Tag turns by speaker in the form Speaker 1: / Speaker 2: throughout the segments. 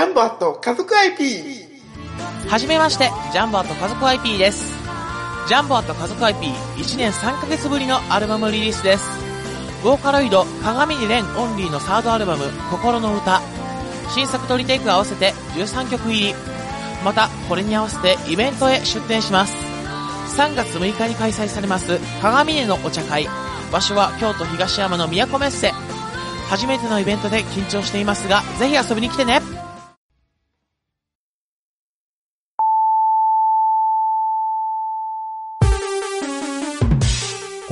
Speaker 1: ャンボアット家族 IP。
Speaker 2: はじめまして、ジャンボアット家族 IP です。ジャンボアット家族 IP1 年3ヶ月ぶりのアルバムリリースです。ボーカロイド、鏡にレンオンリーのサードアルバム、心の歌。新作とリテイク合わせて13曲入り。また、これに合わせてイベントへ出展します。3月6日に開催されます、鏡根のお茶会。場所は京都東山の都メッセ。初めてのイベントで緊張していますが、ぜひ遊びに来てね。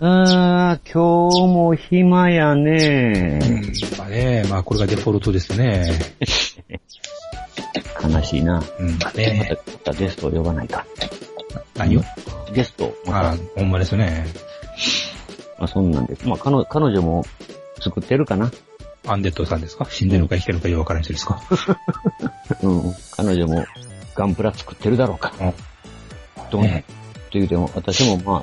Speaker 3: あー、今日も暇やね。
Speaker 4: まあね、まあこれがデフォルトですね。
Speaker 3: 悲しいな。
Speaker 4: うん、まあ
Speaker 3: ま
Speaker 4: ね。
Speaker 3: た、またゲストを呼ばないか。
Speaker 4: 何を？
Speaker 3: ゲスト、また
Speaker 4: ああ、ほんまですね。
Speaker 3: まあそんなんです。まあ彼女彼女も作ってるかな。
Speaker 4: アンデッドさんですか？死んでるのか生きてるのかよくわからない人ですか？
Speaker 3: うん。彼女もガンプラ作ってるだろうか。どうね。って言うても、私もまあ、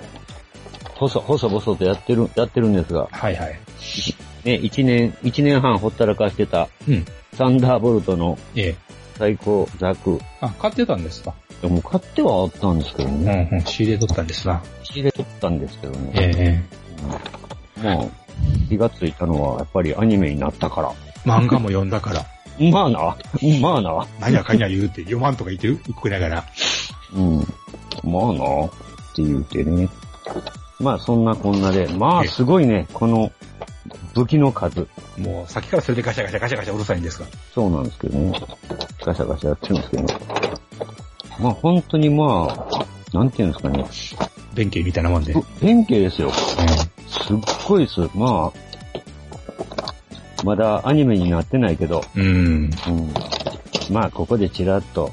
Speaker 3: 細、細々とやってる、やってるんですが、
Speaker 4: はいはい。
Speaker 3: ね、一年、一年半ほったらかしてた、
Speaker 4: うん。
Speaker 3: サンダーボルトの
Speaker 4: ええ。
Speaker 3: 最高ザク。
Speaker 4: あ、買ってたんですか？
Speaker 3: でも買ってはあったんですけど
Speaker 4: うん
Speaker 3: ね。
Speaker 4: うん。仕入れとったんですな。
Speaker 3: 仕入れとったんですけどね。
Speaker 4: ええ。
Speaker 3: まあ、気がついたのは、やっぱりアニメになったから。
Speaker 4: 漫画も読んだから、
Speaker 3: まあな、まあな、
Speaker 4: 何やかんや言うて、読まんとか言ってる？食いながら。
Speaker 3: うん。まあな、って言うてね。まあそんなこんなで、まあ
Speaker 4: ええ
Speaker 3: すごいね、この武器の数。
Speaker 4: もう、さっきからそれでガシャガシャガシャガシャうるさいんですが。
Speaker 3: そうなんですけどね。ガシャガシャやってるんですけど、まあ本当にまあ、なんていうんですかね。
Speaker 4: 弁慶みたいなもんで。
Speaker 3: ぶ弁慶ですよ。すっごいです。まあ、まだアニメになってないけど、
Speaker 4: うん。
Speaker 3: うん。まあここでちらっと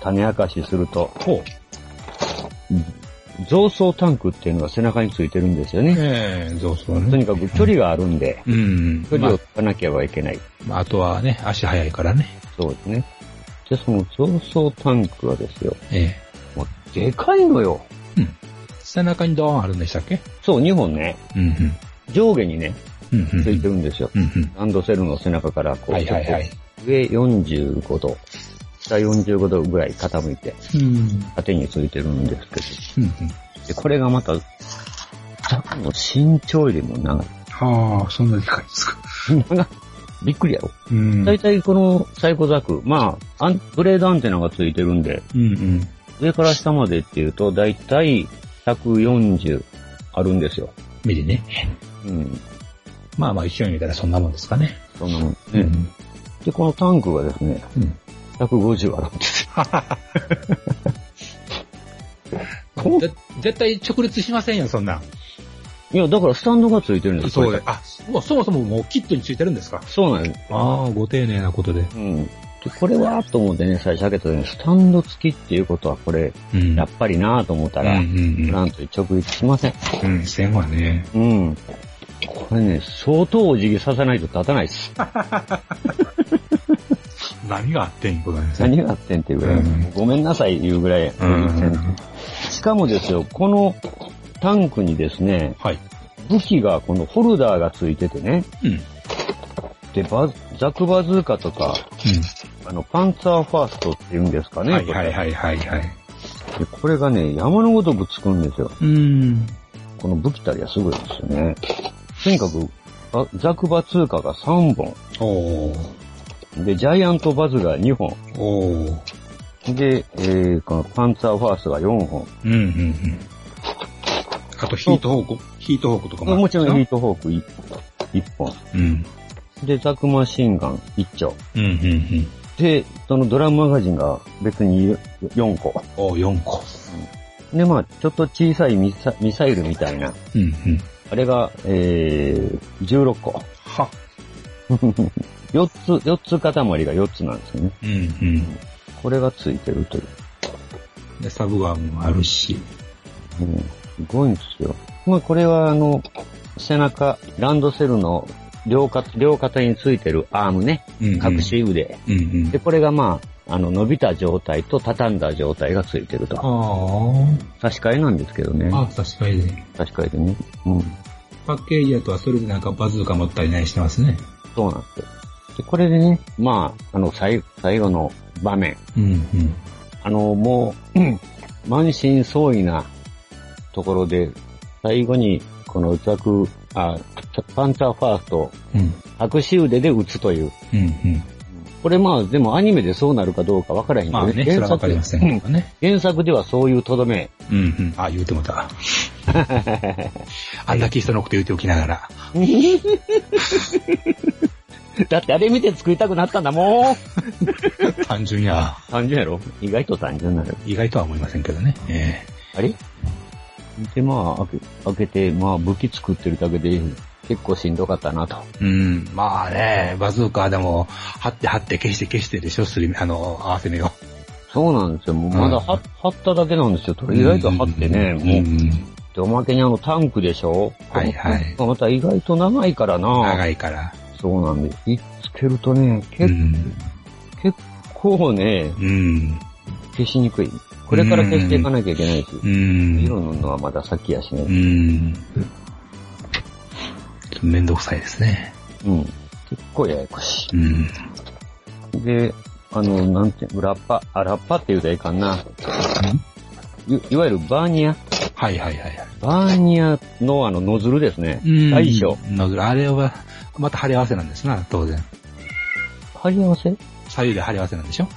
Speaker 3: 種明かしすると、
Speaker 4: ほう。
Speaker 3: 増装タンクっていうのが背中についてるんですよね。
Speaker 4: ええ、そうそうね。
Speaker 3: とにかく距離があるんで、
Speaker 4: うん。ま
Speaker 3: 距離を取らなければいけない。
Speaker 4: あ、あとはね、足早いからね。
Speaker 3: そうですね。で、その増装タンクはですよ、
Speaker 4: ええ。
Speaker 3: もうでかいのよ。
Speaker 4: 背中にドーンあるんでしたっけ？
Speaker 3: そう、2本ね、
Speaker 4: うん
Speaker 3: 上下にね、
Speaker 4: うん。うんうん。
Speaker 3: ついてるんですよ。
Speaker 4: うんうん。
Speaker 3: ランドセルの背中からこう、
Speaker 4: はいはいはい。
Speaker 3: 上45度、下45度ぐらい傾いて、
Speaker 4: うん。
Speaker 3: 縦についてるんですけ。ど、で、これがまた、ザクの身長よりも長い。
Speaker 4: はあ、そんなでかいですか。
Speaker 3: 長い。びっくりやろ。
Speaker 4: うん。
Speaker 3: だいたいこのサイコザク、まあ、アンブレードアンテナがついてるんで、
Speaker 4: うんうん。
Speaker 3: 上から下までっていうと、だいたい140あるんですよ。
Speaker 4: ミリね。
Speaker 3: うん。
Speaker 4: まあまあ一緒に見たらそんなもんですかね。
Speaker 3: そんなもんね。
Speaker 4: うん。
Speaker 3: で、このタンクがですね、
Speaker 4: うん。
Speaker 3: 150あるんですよ。
Speaker 4: ぜ絶対直立しませんよ、そんなん。
Speaker 3: いや、だからスタンドがついてるんです
Speaker 4: そうで。あ、もうそもそももうキットについてるんですか？
Speaker 3: そうなんです。
Speaker 4: ああ、ご丁寧なことで。
Speaker 3: うん。で、これはと思ってね、最初開けた時に、スタンド付きっていうことはこれ、
Speaker 4: うん
Speaker 3: やっぱりなぁと思ったら、
Speaker 4: うんうん
Speaker 3: なんと直立しません。
Speaker 4: うん。うん、線はね。
Speaker 3: うん。これね、相当お辞儀させないと立たないです。
Speaker 4: 何があってん？ことなんです
Speaker 3: 何があってんっていうぐらい、
Speaker 4: うん
Speaker 3: ごめんなさい言うぐらい、
Speaker 4: うん。
Speaker 3: しかもですよ、このタンクにですね、
Speaker 4: はい。
Speaker 3: 武器が、このホルダーがついててね、
Speaker 4: うん。
Speaker 3: で、バズザクバズーカとか、あの、パンツァーファーストっていうんですかね。
Speaker 4: はいはいはいはいはい。
Speaker 3: でこれがね、山のごとくつくんですよ。
Speaker 4: うん。
Speaker 3: この武器たりはすごいですよね。とにかく、バザクバツーカが3本。で、ジャイアントバズが2本。で、えー、このパンツァーファーストが4本。
Speaker 4: うんうんうん。あとヒートホーク？ヒートホークとか
Speaker 3: もちろんヒー
Speaker 4: ー
Speaker 3: トホーク 1, 本。
Speaker 4: うん。
Speaker 3: で、ザクマシンガン1丁。
Speaker 4: うんうんうん。
Speaker 3: で、そのドラムマガジンが別に4個。
Speaker 4: おー、4個。
Speaker 3: で、まあ、ちょっと小さいミサミサイルみたいな。
Speaker 4: うんうん。
Speaker 3: あれが、えー、16個。
Speaker 4: は。
Speaker 3: 4つ、4つ塊が4つなんですよね。
Speaker 4: うんうん。
Speaker 3: これがついてるという。
Speaker 4: で、サブガーもあるし。
Speaker 3: うん、すごいんですよ。まあこれはあの、背中、ランドセルの両肩、両肩についてるアームね。
Speaker 4: うんうん
Speaker 3: 隠し腕。
Speaker 4: うんうん
Speaker 3: で、。これがまあ、あの、伸びた状態と畳んだ状態がついてると。
Speaker 4: あ
Speaker 3: 差し替えなんですけどね。
Speaker 4: あ。あ、確かにね。
Speaker 3: 差し替えでね。うん。
Speaker 4: パッケージだとはそれでなんかバズーカ持ったりねしてますね。
Speaker 3: そうなんですよ。で、これでね、まあ、あの、最最後の場面。
Speaker 4: うんうん。
Speaker 3: あの、もう、うん満身創痍なところで、最後に、このザク、あ、パンツァーファースト、
Speaker 4: うん。
Speaker 3: 隠し腕で撃つという。
Speaker 4: うんうん。
Speaker 3: これまあ、でもアニメでそうなるかどうかわからへんけど
Speaker 4: まあね、それはわかりませんけどね。
Speaker 3: うん原作ではそういうとどめ。
Speaker 4: うんうん。あ、言うてもた。あんだけ人のこと言うておきながら。
Speaker 3: だってあれ見て作りたくなったんだもん。
Speaker 4: 単純や。
Speaker 3: 単純やろ？意外と単純なの。
Speaker 4: 意外とは思いませんけどね。え
Speaker 3: あれ？で、まあ、開け、開けて、まあ、武器作ってるだけで、結構しんどかったなと。
Speaker 4: えうん。まあね、バズーカでも、貼って貼って消して消してでしょ、すり目、あの、合わせ目を。
Speaker 3: そうなんですよ。もうまだ貼貼っただけなんですよ。意外と貼ってね、
Speaker 4: うん
Speaker 3: もう。で、おまけにあのタンクでしょ？
Speaker 4: はいはい
Speaker 3: また意外と長いからな。
Speaker 4: 長いから。
Speaker 3: そうなんです。ひっつけるとね、
Speaker 4: う
Speaker 3: 結
Speaker 4: ん。
Speaker 3: 結構ね、
Speaker 4: うん。
Speaker 3: 消しにくい。これから消していかなきゃいけないし。
Speaker 4: うん。
Speaker 3: 色塗るのはまだ先やし
Speaker 4: う
Speaker 3: ね。
Speaker 4: ん。めんどくさいですね。
Speaker 3: うん。結構ややこし
Speaker 4: うん。
Speaker 3: い。で、あの、なんて、ラッパ、あ、ラッパって言うたらいかんな。いいわゆるバーニア
Speaker 4: はいはいはいはい。
Speaker 3: バーニアのあのノズルですね。大小。
Speaker 4: ノズルあれは、また貼り合わせなんですな、当然。
Speaker 3: 貼り合わせ？い
Speaker 4: 左右で貼り合わせなんでしょ？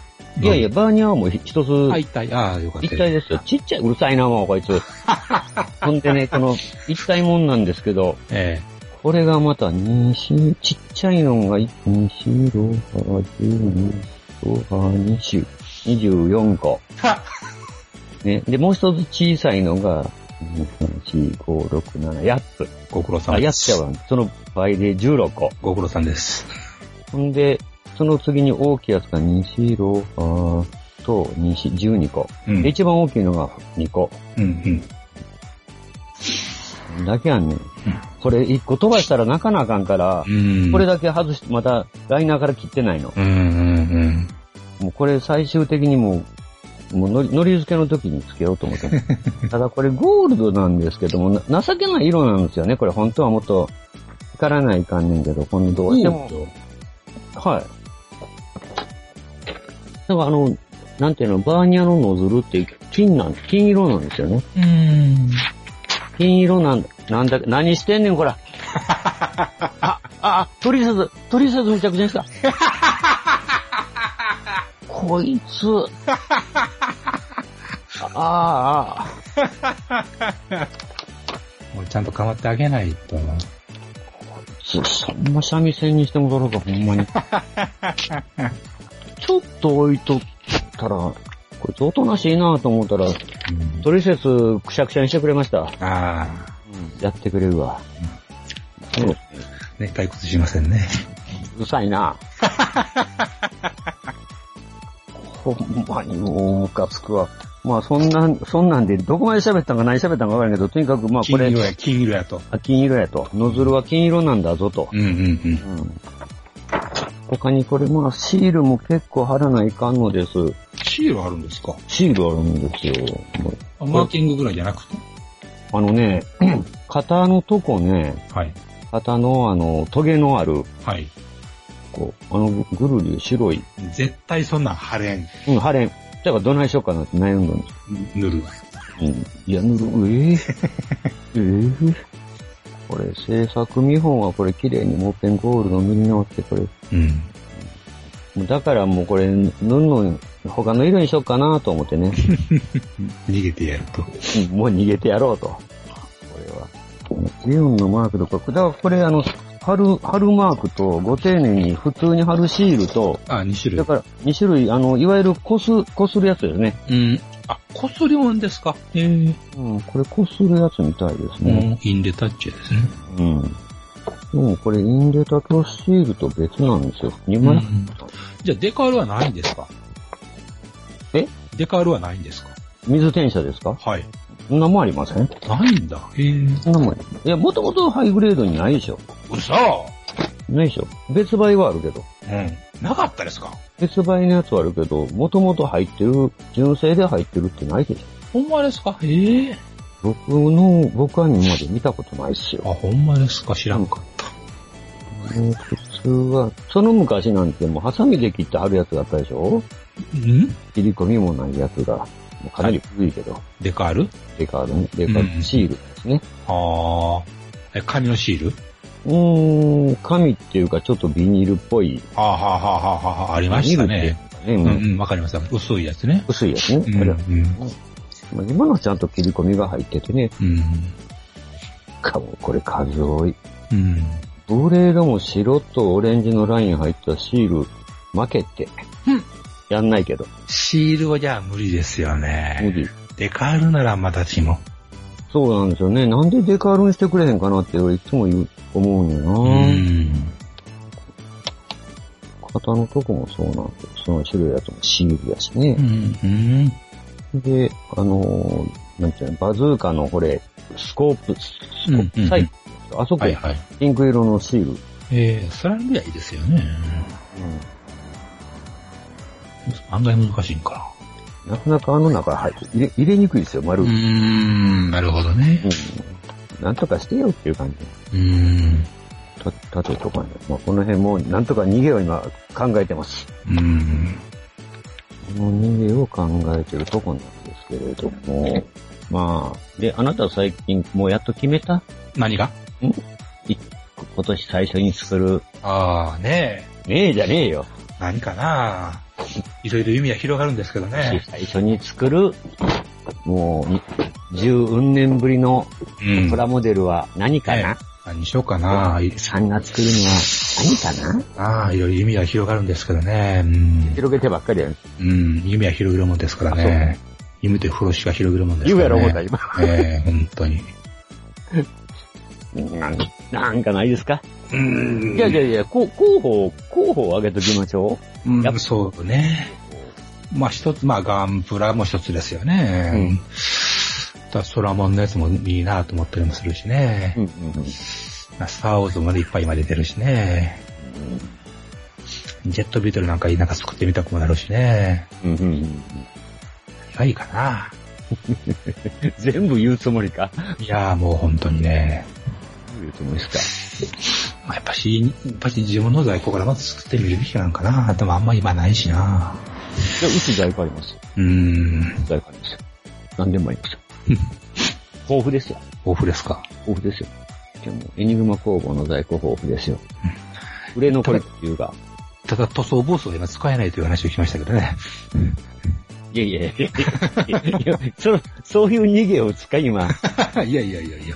Speaker 3: やいや、バーニアはもうひ一つ、
Speaker 4: あ、一体、ああ、よかった。
Speaker 3: 一体ですよ。ちっちゃい、うるさいな、もう、こいつ。ほんでね、この、一体もんなんですけど、
Speaker 4: え
Speaker 3: これがまた、2、4、ちっちゃいのが、1、2、4、6、8、12、5、20、24個。ね。で、もう一つ小さいのが、2、3、4、5、6、7、8つ。
Speaker 4: えご苦労さん
Speaker 3: あ、8
Speaker 4: です。
Speaker 3: つやわ。その倍で16個。
Speaker 4: ご苦労さんです。
Speaker 3: ほんで、その次に大きいやつが2、4、6、あーと、2、4、12個。
Speaker 4: うん
Speaker 3: で、一番大きいのが2個。
Speaker 4: うんうん。
Speaker 3: だけやんねん。これ1個飛ばしたら泣かなあかんから、
Speaker 4: うん。
Speaker 3: これだけ外して、またライナーから切ってないの。
Speaker 4: うんうん
Speaker 3: もうこれ最終的にもう、もうのり、のり付けの時につけようと思って。ただこれゴールドなんですけども、な情けない色なんですよね。これ本当はもっと光らないかんねんけど、このどうしても。はい。だからあの、なんていうの、バーニャのノズルって金なん、金色なんですよね。
Speaker 4: うん。うん。
Speaker 3: 金色なん、なんだ、何してんねん、こら。あ、あ、取説、取説めちゃくちゃにした。こいつ。ああ、
Speaker 4: もうちゃんと構ってあげないと。
Speaker 3: そ、そんな三味線にしてもだろうか、ほんまに。ちょっと置いとったら、こいつおとなしいなと思ったら、
Speaker 4: うん。
Speaker 3: 取説くしゃくしゃにしてくれました。
Speaker 4: ああ。
Speaker 3: やってくれるわ。そう
Speaker 4: ね、退屈しませんね。
Speaker 3: うるさいな。ほんまにもうムカつくわ。まあそんなん、そんなんでどこまで喋ったんか何喋ったんかわからんけど、とにかくまあこれ
Speaker 4: 金色、や、金色やと。
Speaker 3: あ金色やと。ノズルは金色なんだぞと。
Speaker 4: うんうんうん。
Speaker 3: うん。他にこれまあシールも結構貼らないかんのです。
Speaker 4: シールあるんですか？
Speaker 3: シールあるんですよ。
Speaker 4: マーキングぐらいじゃなくて？
Speaker 3: あのね、肩のとこね、
Speaker 4: はい。
Speaker 3: 肩のあの、トゲのある、
Speaker 4: はい。
Speaker 3: こう、あのぐるり白い、
Speaker 4: 絶対そんなん貼れん。
Speaker 3: うん、腫れん。だからどないしようかなって悩んだんです。
Speaker 4: 塗る。
Speaker 3: うん。いや、塗る、ええええこれ、制作見本はこれ綺麗にもっぺんゴールド塗り直して、これ。
Speaker 4: うん。
Speaker 3: もうだからもうこれ、塗るの、他の色にしようかなと思ってね。
Speaker 4: 逃げてやると。
Speaker 3: うんもう逃げてやろうと。これは。レオンのマークとか、だからこれあの、貼る、貼るマークと、ご丁寧に普通に貼るシールと、
Speaker 4: あ、2種類。
Speaker 3: だから2種類、あの、いわゆるこす、こするやつですね。
Speaker 4: うん。あ、こすりもんですか？へえ。
Speaker 3: うん、これこするやつみたいです
Speaker 4: う
Speaker 3: ね。
Speaker 4: ん。インデタッチですね。
Speaker 3: うん。でもこれインデタとシールと別なんですよ。2枚？
Speaker 4: うんじゃあデカールはないんですか？
Speaker 3: え？
Speaker 4: デカールはないんですか？
Speaker 3: 水転写ですか？
Speaker 4: はい。
Speaker 3: そんなもんありません？
Speaker 4: ないんだ。へえ。
Speaker 3: そんなもん。いや、もともとハイグレードにないでしょ。
Speaker 4: 嘘
Speaker 3: ないでしょ。別売はあるけど。
Speaker 4: うん。なかったですか？
Speaker 3: 別売のやつはあるけど、もともと入ってる、純正で入ってるってないでしょ。
Speaker 4: ほんまですか？へえ。
Speaker 3: 僕の、僕は今まで見たことないっすよ。
Speaker 4: あ、ほんまですか？知らんかった。
Speaker 3: うん普通は、その昔なんてもうハサミで切って貼るやつがあったでしょ？
Speaker 4: うん？
Speaker 3: 切り込みもないやつが、もうかなり古いけど、
Speaker 4: デカール？
Speaker 3: デカールね、デカールシールですね。
Speaker 4: ああ。え、紙のシール？
Speaker 3: うーん、紙っていうかちょっとビニールっぽい。
Speaker 4: はあ、はあはあはあはあ、ありましたね。
Speaker 3: ビニールっていうかね。うん
Speaker 4: うんうん、わかりました。薄いやつね。
Speaker 3: 薄いやつね。
Speaker 4: うん。うん。
Speaker 3: まあ今のはちゃんと切り込みが入っててね、
Speaker 4: うん。
Speaker 3: かもこれ数多い。
Speaker 4: うん。
Speaker 3: ブレードも白とオレンジのライン入ったシール負けて。
Speaker 4: うん
Speaker 3: やんないけど。
Speaker 4: シールはじゃあ無理ですよ
Speaker 3: 無
Speaker 4: ね。
Speaker 3: 理。
Speaker 4: デカールならまだしも。
Speaker 3: そうなんですよね。なんでデカールにしてくれへんかなって俺いつも言う、思うねんな、
Speaker 4: うん。
Speaker 3: 型のとこもそうなんですよ。その白いやつもシールやしね
Speaker 4: う。ん。うん。
Speaker 3: で、あのーなんていうの、バズーカのこれ、スコープ、スコープ、
Speaker 4: うん
Speaker 3: サイあそこ、
Speaker 4: はいはい。
Speaker 3: ピンク色のシール。
Speaker 4: ええそれぐらいいいですよね。案外難しいんか
Speaker 3: なかなかあの中入って入れ、入れにくいですよ、丸。
Speaker 4: な。うーん、なるほどね。
Speaker 3: うんなんとかしてよっていう感じ。
Speaker 4: うーん。
Speaker 3: た、縦とかね。まあ、この辺もなんとか逃げを今考えてます。
Speaker 4: うん。
Speaker 3: この逃げを考えてるとこなんですけれども。まあ、で、あなたは最近もうやっと決めた？
Speaker 4: 何が？
Speaker 3: い今年最初に作る。
Speaker 4: ああ、ねえ。
Speaker 3: ねえじゃねえよ。
Speaker 4: 何かないろいろ夢は広がるんですけどね。
Speaker 3: 最初に作る、もうに、十運年ぶりの
Speaker 4: うん
Speaker 3: プラモデルは何かな、
Speaker 4: ね何にしようかな。い
Speaker 3: さんが作るのは何かな？
Speaker 4: ああ、いろいろ夢は広がるんですけどね。うん。
Speaker 3: 広げてばっかりやん。
Speaker 4: うん。夢は広げるもんですからね。夢と風呂しか広げるもんですからね。
Speaker 3: 言うやろ、思った、今。
Speaker 4: ええ本当に。
Speaker 3: なんなんかないですか？
Speaker 4: うん
Speaker 3: いやいやいや、候補、候補を挙げときましょ
Speaker 4: うん
Speaker 3: やっぱ
Speaker 4: そうね。まあ一つ、まあガンプラも一つですよね。
Speaker 3: うん
Speaker 4: だソラモンのやつもいいなと思ったりもするしね。
Speaker 3: う。うんうんうん。
Speaker 4: スターウォーズもいっぱい今出てるしね。ジェットビートルなんかなんか作ってみたくもなるしね。
Speaker 3: うんうんうん。
Speaker 4: 何がいいかな。
Speaker 3: 全部言うつもりか
Speaker 4: いやーもう本当にね。
Speaker 3: 言うつもりです
Speaker 4: まあ、やっぱし、やっぱし自分の在庫からまず作ってみるべきなんかな。でもあんま今ないしな。
Speaker 3: かじゃあ、うち在庫あります。
Speaker 4: うーん。
Speaker 3: 在庫ありますよ。何でもありますよ。豊富ですよ。
Speaker 4: 豊富ですか。
Speaker 3: 豊富ですよ。でも、エニグマ工房の在庫豊富ですよ。売れ残りっていうか、
Speaker 4: ただ塗装ブースは今使えないという話を聞きましたけどね。
Speaker 3: いやいやいやいやいやそ、そういう逃げを使い今。
Speaker 4: いやいやいやいや。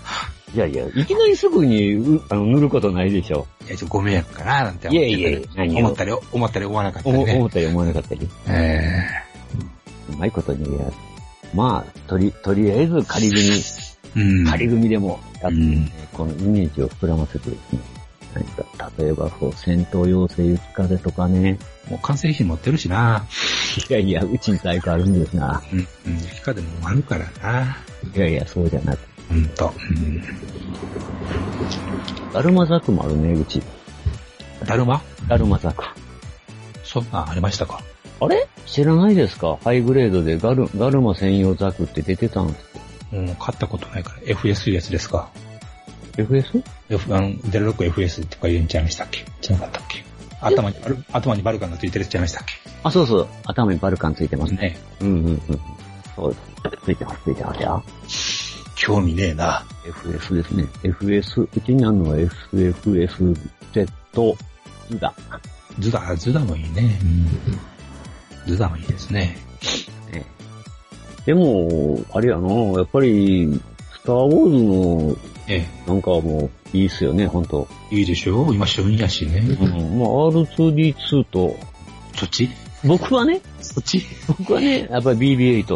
Speaker 3: いやいや、いきなりすぐにうあの塗ることないでしょ。
Speaker 4: いや、ちょっとご迷惑かななんて思って
Speaker 3: いやいやいや
Speaker 4: 思ったり、思ったり思わなかったり
Speaker 3: 思思
Speaker 4: ね。
Speaker 3: ったり思わなかったり。
Speaker 4: え
Speaker 3: うまいことに。まあ、とり、とりあえず仮組
Speaker 4: うん。
Speaker 3: 仮組みでもやって、
Speaker 4: うん。
Speaker 3: このイメージを膨らませてですね。何か、例えば、こう、戦闘要請雪風とかね。
Speaker 4: もう完成品持ってるしな。
Speaker 3: いやいや、うちに在庫あるんですが。
Speaker 4: うん。うん。雪風もあるからな。
Speaker 3: いやいや、そうじゃなく。
Speaker 4: ほんと。うん。
Speaker 3: ダルマザクもあるね、うち。
Speaker 4: だるま？
Speaker 3: ダルマザク。
Speaker 4: そんなんありましたか
Speaker 3: あれ？知らないですか？ハイグレードでガル、ガルマ専用ザクって出てたんですよ。
Speaker 4: うん、買ったことないから。FS いうやつですか
Speaker 3: FS?
Speaker 4: F、あの、デルロック FS とか言うんちゃいましたっけ？違かったっけ？頭にバル、頭にバルカンがついてるやつちゃいましたっ
Speaker 3: あ、そうそう。頭にバルカンついてます
Speaker 4: けね。
Speaker 3: うんうんうん。そうです。ついてます、ついてますよ。
Speaker 4: 興味ねえな。
Speaker 3: FS ですね。FS、うちにあるのは SFSZ ズダ。
Speaker 4: ズダ、ズダもいいね。うん。ズダもいいですね。
Speaker 3: でも、あれやな、やっぱり、スターウォーズの、
Speaker 4: え
Speaker 3: なんかもう、いいっすよね、ほんと。
Speaker 4: え、いいでしょ今旬やしね。
Speaker 3: うん。まあ、R2D2 と、
Speaker 4: そっち？
Speaker 3: 僕はね、
Speaker 4: そっち？
Speaker 3: 僕はね、やっぱり BB8、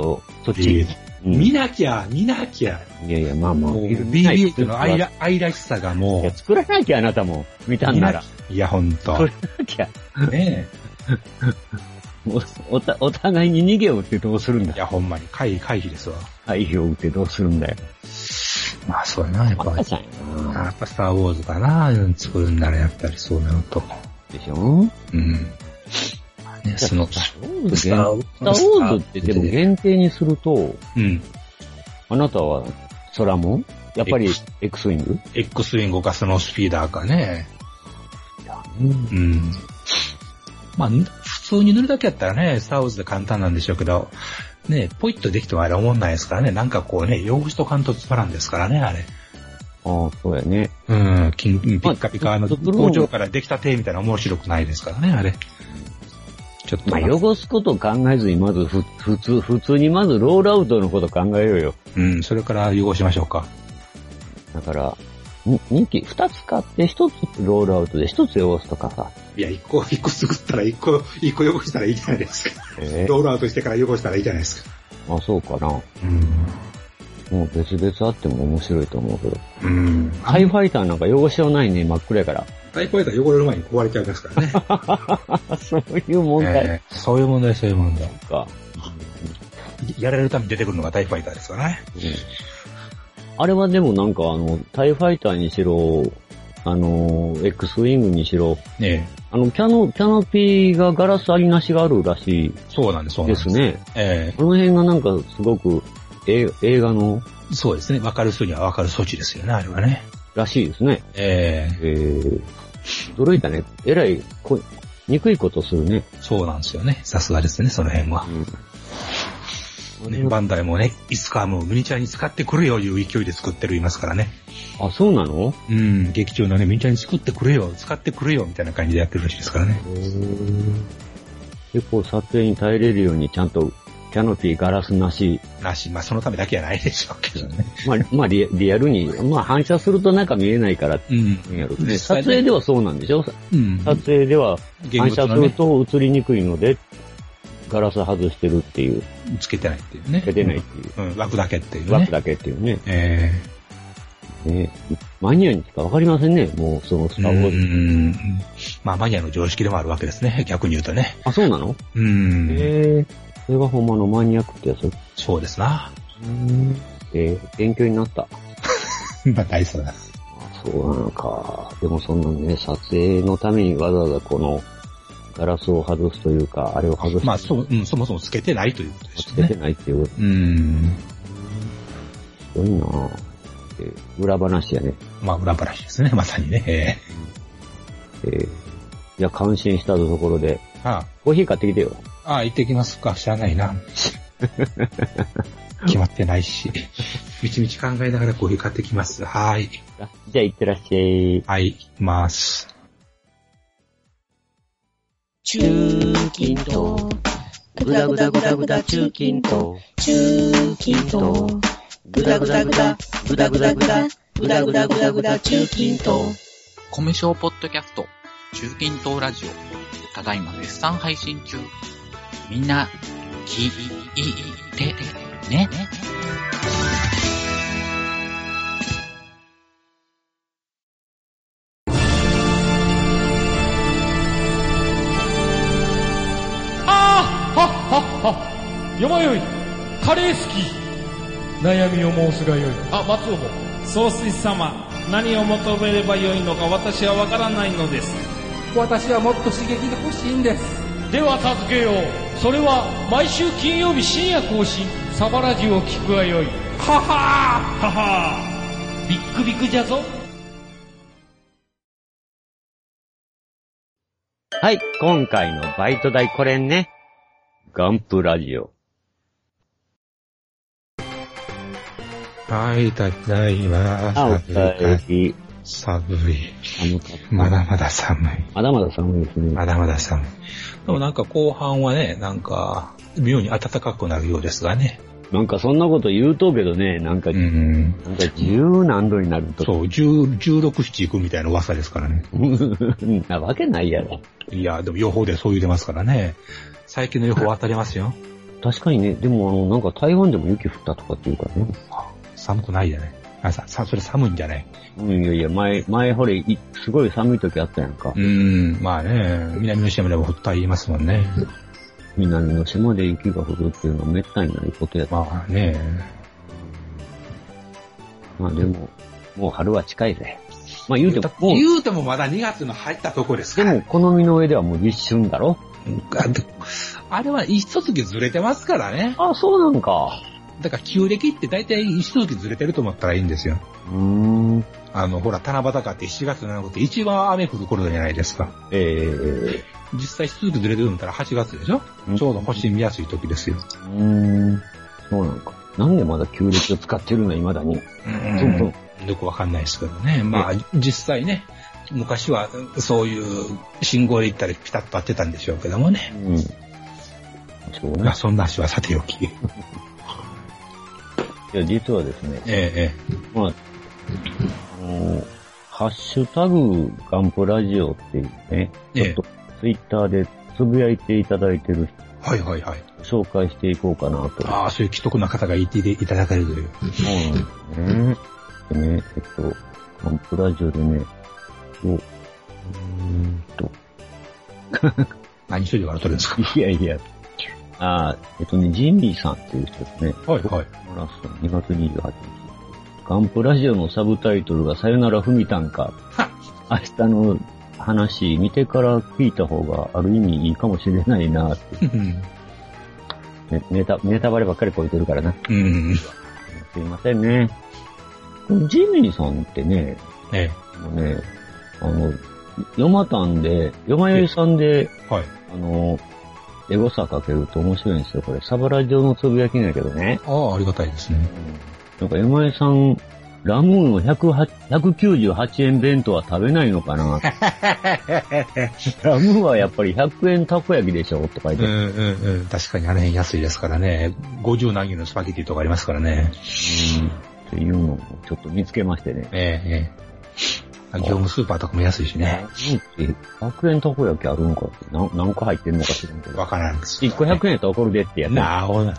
Speaker 3: そっち。うん
Speaker 4: 見なきゃ、見なきゃ。
Speaker 3: いやいや、まあまあ。
Speaker 4: もう
Speaker 3: 見ない
Speaker 4: BB の愛ら愛らしさがも
Speaker 3: いや、作らなきゃあなたも。見た
Speaker 4: う、
Speaker 3: んなら。
Speaker 4: いや、ほんと。
Speaker 3: 作らなきゃ。
Speaker 4: ね
Speaker 3: おおたお互いに逃げを打ってどうするん
Speaker 4: え。い
Speaker 3: だ
Speaker 4: や、ほんまに、回避、回避ですわ。
Speaker 3: 回避を打ってどうするんだよ。
Speaker 4: まあ、そうやな、やっぱ。
Speaker 3: 赤ちゃんやな。
Speaker 4: やっぱスターウォーズかな、作るんならやっぱりそうなると。
Speaker 3: でしょ？
Speaker 4: うん。まあね、その、
Speaker 3: スターウォーズスターウォーズってでも限定にすると、
Speaker 4: うん。
Speaker 3: あなたは空もやっぱり X ウィング
Speaker 4: ？X ウィングかスノースピーダーかね。
Speaker 3: うん
Speaker 4: うん。まあ、普通に塗るだけやったらね、スターウォーズで簡単なんでしょうけど、ね、ポイッとできてもあれ思んないですからね。なんかこうね、汚しとかんとつまらんですからね、あれ。
Speaker 3: ああ、そうやね。
Speaker 4: うん、金ピッカピカの
Speaker 3: まあ
Speaker 4: 工場からできたてみたいな面白くないですからね、あれ。ちょっと。
Speaker 3: まあ、汚すことを考えずに、まずふ、普通、普通にまずロールアウトのこと考えようよ。
Speaker 4: うん、それから汚しましょうか。
Speaker 3: だから、に2機、2つ買って1つロールアウトで1つ汚すとかさ。
Speaker 4: いや、一個、一個作ったら一個、一個汚したらいいじゃないですか。
Speaker 3: え
Speaker 4: ロールアウトしてから汚したらいいじゃないですか。
Speaker 3: あ、そうかな。
Speaker 4: うん。
Speaker 3: もう別々あっても面白いと思うけど。
Speaker 4: うん。
Speaker 3: ハイファイターなんか汚しようないね、真っ暗やから。
Speaker 4: タイプやったら汚れる前に壊れちゃいますからね。
Speaker 3: そういう問題
Speaker 4: えーそういう問題、そういう問題。
Speaker 3: か。
Speaker 4: やられるために出てくるのがタイプファイターですからね。
Speaker 3: うんあれはでもなんかあの、タイファイターにしろ、あの、X ウィングにしろ、
Speaker 4: ね
Speaker 3: あの、キャノ、キャノピーがガラスありなしがあるらし
Speaker 4: そうなんです、そう
Speaker 3: い
Speaker 4: なんです。
Speaker 3: ですね。
Speaker 4: え
Speaker 3: この辺がなんかすごく、映映画の、
Speaker 4: えそうですね。わかる人にはわかる措置ですよね、あれはね。
Speaker 3: らしいですね。
Speaker 4: ええ
Speaker 3: えー、驚いたね。えらい、こ、憎いことするね。
Speaker 4: そうなんですよね。さすがですね、その辺は。ね、バンダイもね、いつかはもうミニチュアに使ってくれよいう勢いで作ってるいますからね。
Speaker 3: あ、そうなの？
Speaker 4: うん、劇中のね、ミニチュアに作ってくれよ、使ってくれよ、みたいな感じでやってるらしいですからね。
Speaker 3: 結構撮影に耐えれるようにちゃんとキャノピーガラスなし、
Speaker 4: らしい。まあ、そのためだけはないでしょうけどね。
Speaker 3: まあ、まあリアリアルに、まあ反射すると中見えないから
Speaker 4: うん。
Speaker 3: やろね。撮影ではそうなんでしょ？
Speaker 4: うん。
Speaker 3: 撮影では
Speaker 4: 現
Speaker 3: 反射すると映りにくいので、ガラス外してるっていう、
Speaker 4: つけてないっていうね。
Speaker 3: 出てないっていう、
Speaker 4: うん、枠だけっていうね。
Speaker 3: 枠だけっていうね。
Speaker 4: え
Speaker 3: ねマニアにしかわかりませんね。もうそのス
Speaker 4: え
Speaker 3: ターウォーズ。
Speaker 4: うん。まあ、マニアの常識でもあるわけですね。逆に言うとね。
Speaker 3: あ、そうなの？
Speaker 4: うん。
Speaker 3: へえ。それがほんまのマニアックってやつ？
Speaker 4: そうですな。
Speaker 3: えー、勉強になった。
Speaker 4: まあ、大層だ。
Speaker 3: あそうなのか。でもそんなね、撮影のためにわざわざこのガラスを外すというか、あれを外して、
Speaker 4: まあ、そ、うん、そもそもつけてないということでしょ
Speaker 3: つけて
Speaker 4: うね。
Speaker 3: ないっていう、
Speaker 4: うん。
Speaker 3: すごいなぁ。えー裏話やね。
Speaker 4: まあ、裏話ですね、まさにね。ええ
Speaker 3: えー、いや、感心したところで、
Speaker 4: あ
Speaker 3: コーヒー買ってきてよ。
Speaker 4: あ、ああ、行ってきますか。知らないな。決まってないし。みちみち考えながらコーヒー買ってきます。はい。
Speaker 3: あじゃあ行ってらっしゃい。
Speaker 4: はい、行きます。
Speaker 5: 中近東。ぐだぐだぐだぐだ中近東。中近東。ぐだぐだぐだ、ぐだぐだぐだ、ぐだぐだぐだぐだ中近東。
Speaker 6: コミュ障ポッドキャスト、中近東ラジオ、ただいま絶賛配信中。みんな、聞いて、ね。
Speaker 7: ああはっはっは。よまよい。カレー好き。悩みを申すがよい。あ松尾も。
Speaker 8: 総帥様、何を求めればよいのか私はわからないのです。
Speaker 7: 私はもっと刺激が欲しいんですでは助けようそれは毎週金曜日深夜更新サバラジュを聞くがよいははーははービックビックじゃぞ
Speaker 3: はい、今回のバイト代これね。ガンプラジオ。
Speaker 4: はい、ただいま。
Speaker 3: あ、お帰り。
Speaker 4: 寒い。
Speaker 3: 寒かった。
Speaker 4: まだまだ寒い。
Speaker 3: まだまだ寒いですね。
Speaker 4: まだまだ寒い。でもなんか後半はね、なんか、妙に暖かくなるようですがね。
Speaker 3: なんかそんなこと言うとうけどね、なんか、
Speaker 4: うん。
Speaker 3: なんか十何度になると。
Speaker 4: そう、10 16、7行くみたいな噂ですからね。
Speaker 3: なわけないやろ。
Speaker 4: いや、でも予報でそう言うてますからね。最近の予報当たりますよ。
Speaker 3: 確かにね、でもあの、なんか台湾でも雪降ったとかっていうからね。
Speaker 4: 寒くないじゃない。あ、さ、さ、それ寒いんじゃない？
Speaker 3: うん、いやいや、前、前ほれ、いすごい寒い時あったやんか。
Speaker 4: うん、まあね、南の島でも降った言いますもんね。
Speaker 3: 南の島で雪が降るっていうのは滅多にないことやった。
Speaker 4: まあね、
Speaker 3: まあでも、もう春は近いぜ。まあ言うても、もう、
Speaker 4: 言うてもまだ2月の入ったとこですから。
Speaker 3: でも、好みの上ではもう立春だろ？
Speaker 4: あれは一月ずれてますからね。
Speaker 3: あ、そうなんか。
Speaker 4: だから旧暦って大体一月ずれてると思ったらいいんですよ。
Speaker 3: うーん。
Speaker 4: あの、ほら、七夕かって7月7日って一番雨降る頃じゃないですか。
Speaker 3: え
Speaker 4: 実際一月ずれてるんだったら8月でしょ？
Speaker 3: うん
Speaker 4: ちょうど星見やすい時ですよ。
Speaker 3: ー、うーん。そうなんか。なんでまだ旧暦を使ってるの未だに。
Speaker 4: う
Speaker 3: そうそう。
Speaker 4: よくわかんないですけどね。まあ、実際ね、昔はそういう信号で行ったりピタッと合ってたんでしょうけどもね。
Speaker 3: うん。そうね
Speaker 4: まあ、。そんな話はさておき。え
Speaker 3: いや、実はですね、
Speaker 4: え、え
Speaker 3: まあ、あの、ハッシュタグガンプラジオっていうね、
Speaker 4: え
Speaker 3: ちょっとツイッターでつぶやいていただいてる
Speaker 4: え。はいはいはい。
Speaker 3: 紹介していこうかなと。
Speaker 4: ああ、そういう既得な方がいていただけるという。
Speaker 3: そうなんですね。でね、えっと、ガンプラジオでね、おうーんと、
Speaker 4: 何一人で笑っとるんですか？
Speaker 3: いやいや、あーえっとね、ジンリーさんっていう人ですね。
Speaker 4: はいはい。
Speaker 3: モラスさん、2月28日。ガンプラジオのサブタイトルがさよならふみたんか。明日の話、見てから聞いた方がある意味いいかもしれないなって。
Speaker 4: うん。
Speaker 3: ねネタ、ネタバレばっかりこいてるからな。
Speaker 4: うん。
Speaker 3: すいませんね。ジミーさんってね、
Speaker 4: え
Speaker 3: もうね、あの、ヨマタンで、ヨマヨイさんで、
Speaker 4: え。はい。
Speaker 3: あの、エゴサかけると面白いんですよ。これ、サバラ状のつぶやきなんやけどね。
Speaker 4: ああ、ありがたいですね。
Speaker 3: なんか、ヨマヨイさん、ラムーンの108 198円弁当は食べないのかな ラムーンはやっぱり100円たこ焼きでしょとか言って。
Speaker 4: うんうんうん。確かにあの辺安いですからね。50何円のスパゲティとかありますからね。
Speaker 3: うんっていうのをちょっと見つけましてね。
Speaker 4: ええ、ええ。業務スーパーとかも安いしね。
Speaker 3: ラムーンって100円たこ焼きあるんかって何何個入ってるのか知らんけど。
Speaker 4: わからんです。
Speaker 3: 1個100円やったら怒るでってやつ。
Speaker 4: なあ、ほな。
Speaker 3: っ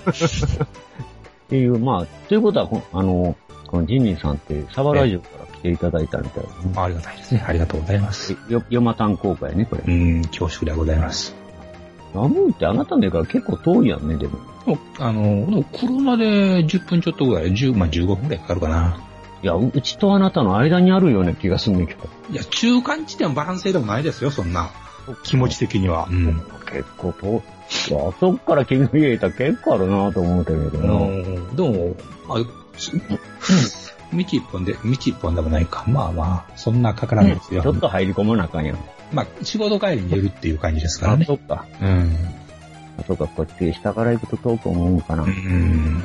Speaker 3: ていう、まあ、ということは、こあの、このジミーさんってサバラジオから来ていただいたみたいですね。
Speaker 4: ありがたいですね。ありがとうございます。
Speaker 3: よ、ヨマタン公開ね、これ。
Speaker 4: うん、恐縮でございます。
Speaker 3: ラムーンってあなたの家から結構遠いやんね、でも。
Speaker 4: あの、でも車で10分ちょっとぐらい、10、まあ15分ぐらいかかるかな。
Speaker 3: いや、ううちとあなたの間にあるような気がすんねんけど。
Speaker 4: いや、中間地点バランスでもないですよ、そんな。気持ち的には。うん。
Speaker 3: 結構遠い。いや、あそこから君の家いたら結構あるなと思ってるけどな。
Speaker 4: うんでも、あ、す道一本で、道一本でもないか。まあまあ、そんなかからないですよ。
Speaker 3: ちょっと入り込まなあかんやん。
Speaker 4: まあ、仕事帰りにいるっていう感じですから
Speaker 3: あ、
Speaker 4: ね。
Speaker 3: そっか。
Speaker 4: うん。
Speaker 3: あ、そっか、こっち下から行くと遠く思うんかな。
Speaker 4: うん。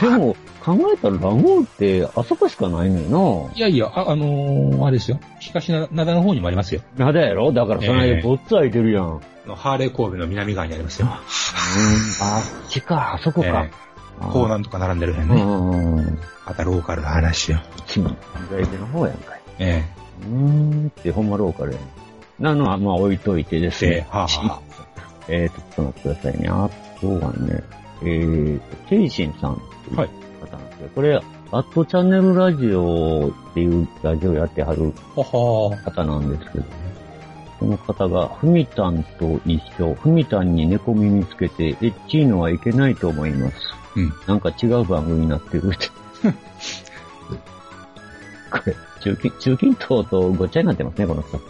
Speaker 3: でも、考えたらラムーンってあそこしかないのよ
Speaker 4: いやいや、あ、あのーあれですよ。東灘の方にもありますよ。
Speaker 3: な。なんだやろ？だからその間ごっつ空いてるやん。うん。
Speaker 4: あのハーレー神戸の南側にありますよ。
Speaker 3: あ、あっちか、あそこか
Speaker 4: え。え港南とか並んでる辺ね。
Speaker 3: うんうんうん。
Speaker 4: またローカルな話よ。
Speaker 3: ちの、左手の方やんかい。
Speaker 4: え
Speaker 3: うーんってほんまローカルやん。なのは、まあ置いといてです
Speaker 4: え。
Speaker 3: ね。
Speaker 4: で、はあ、は
Speaker 3: えーと、ちょっと待ってくださいね。あとはね、えーと、ケイシンさん
Speaker 4: はい
Speaker 3: 方なんですけど、これ、アットチャンネルラジオっていうラジオやってはる方なんですけど、その方が、ふみたんと一緒、ふみたんに猫耳つけて、エッチーのはいけないと思います。
Speaker 4: うん。
Speaker 3: なんか違う番組になってるって。これ、中近、中近東とごっちゃになってますね、この人。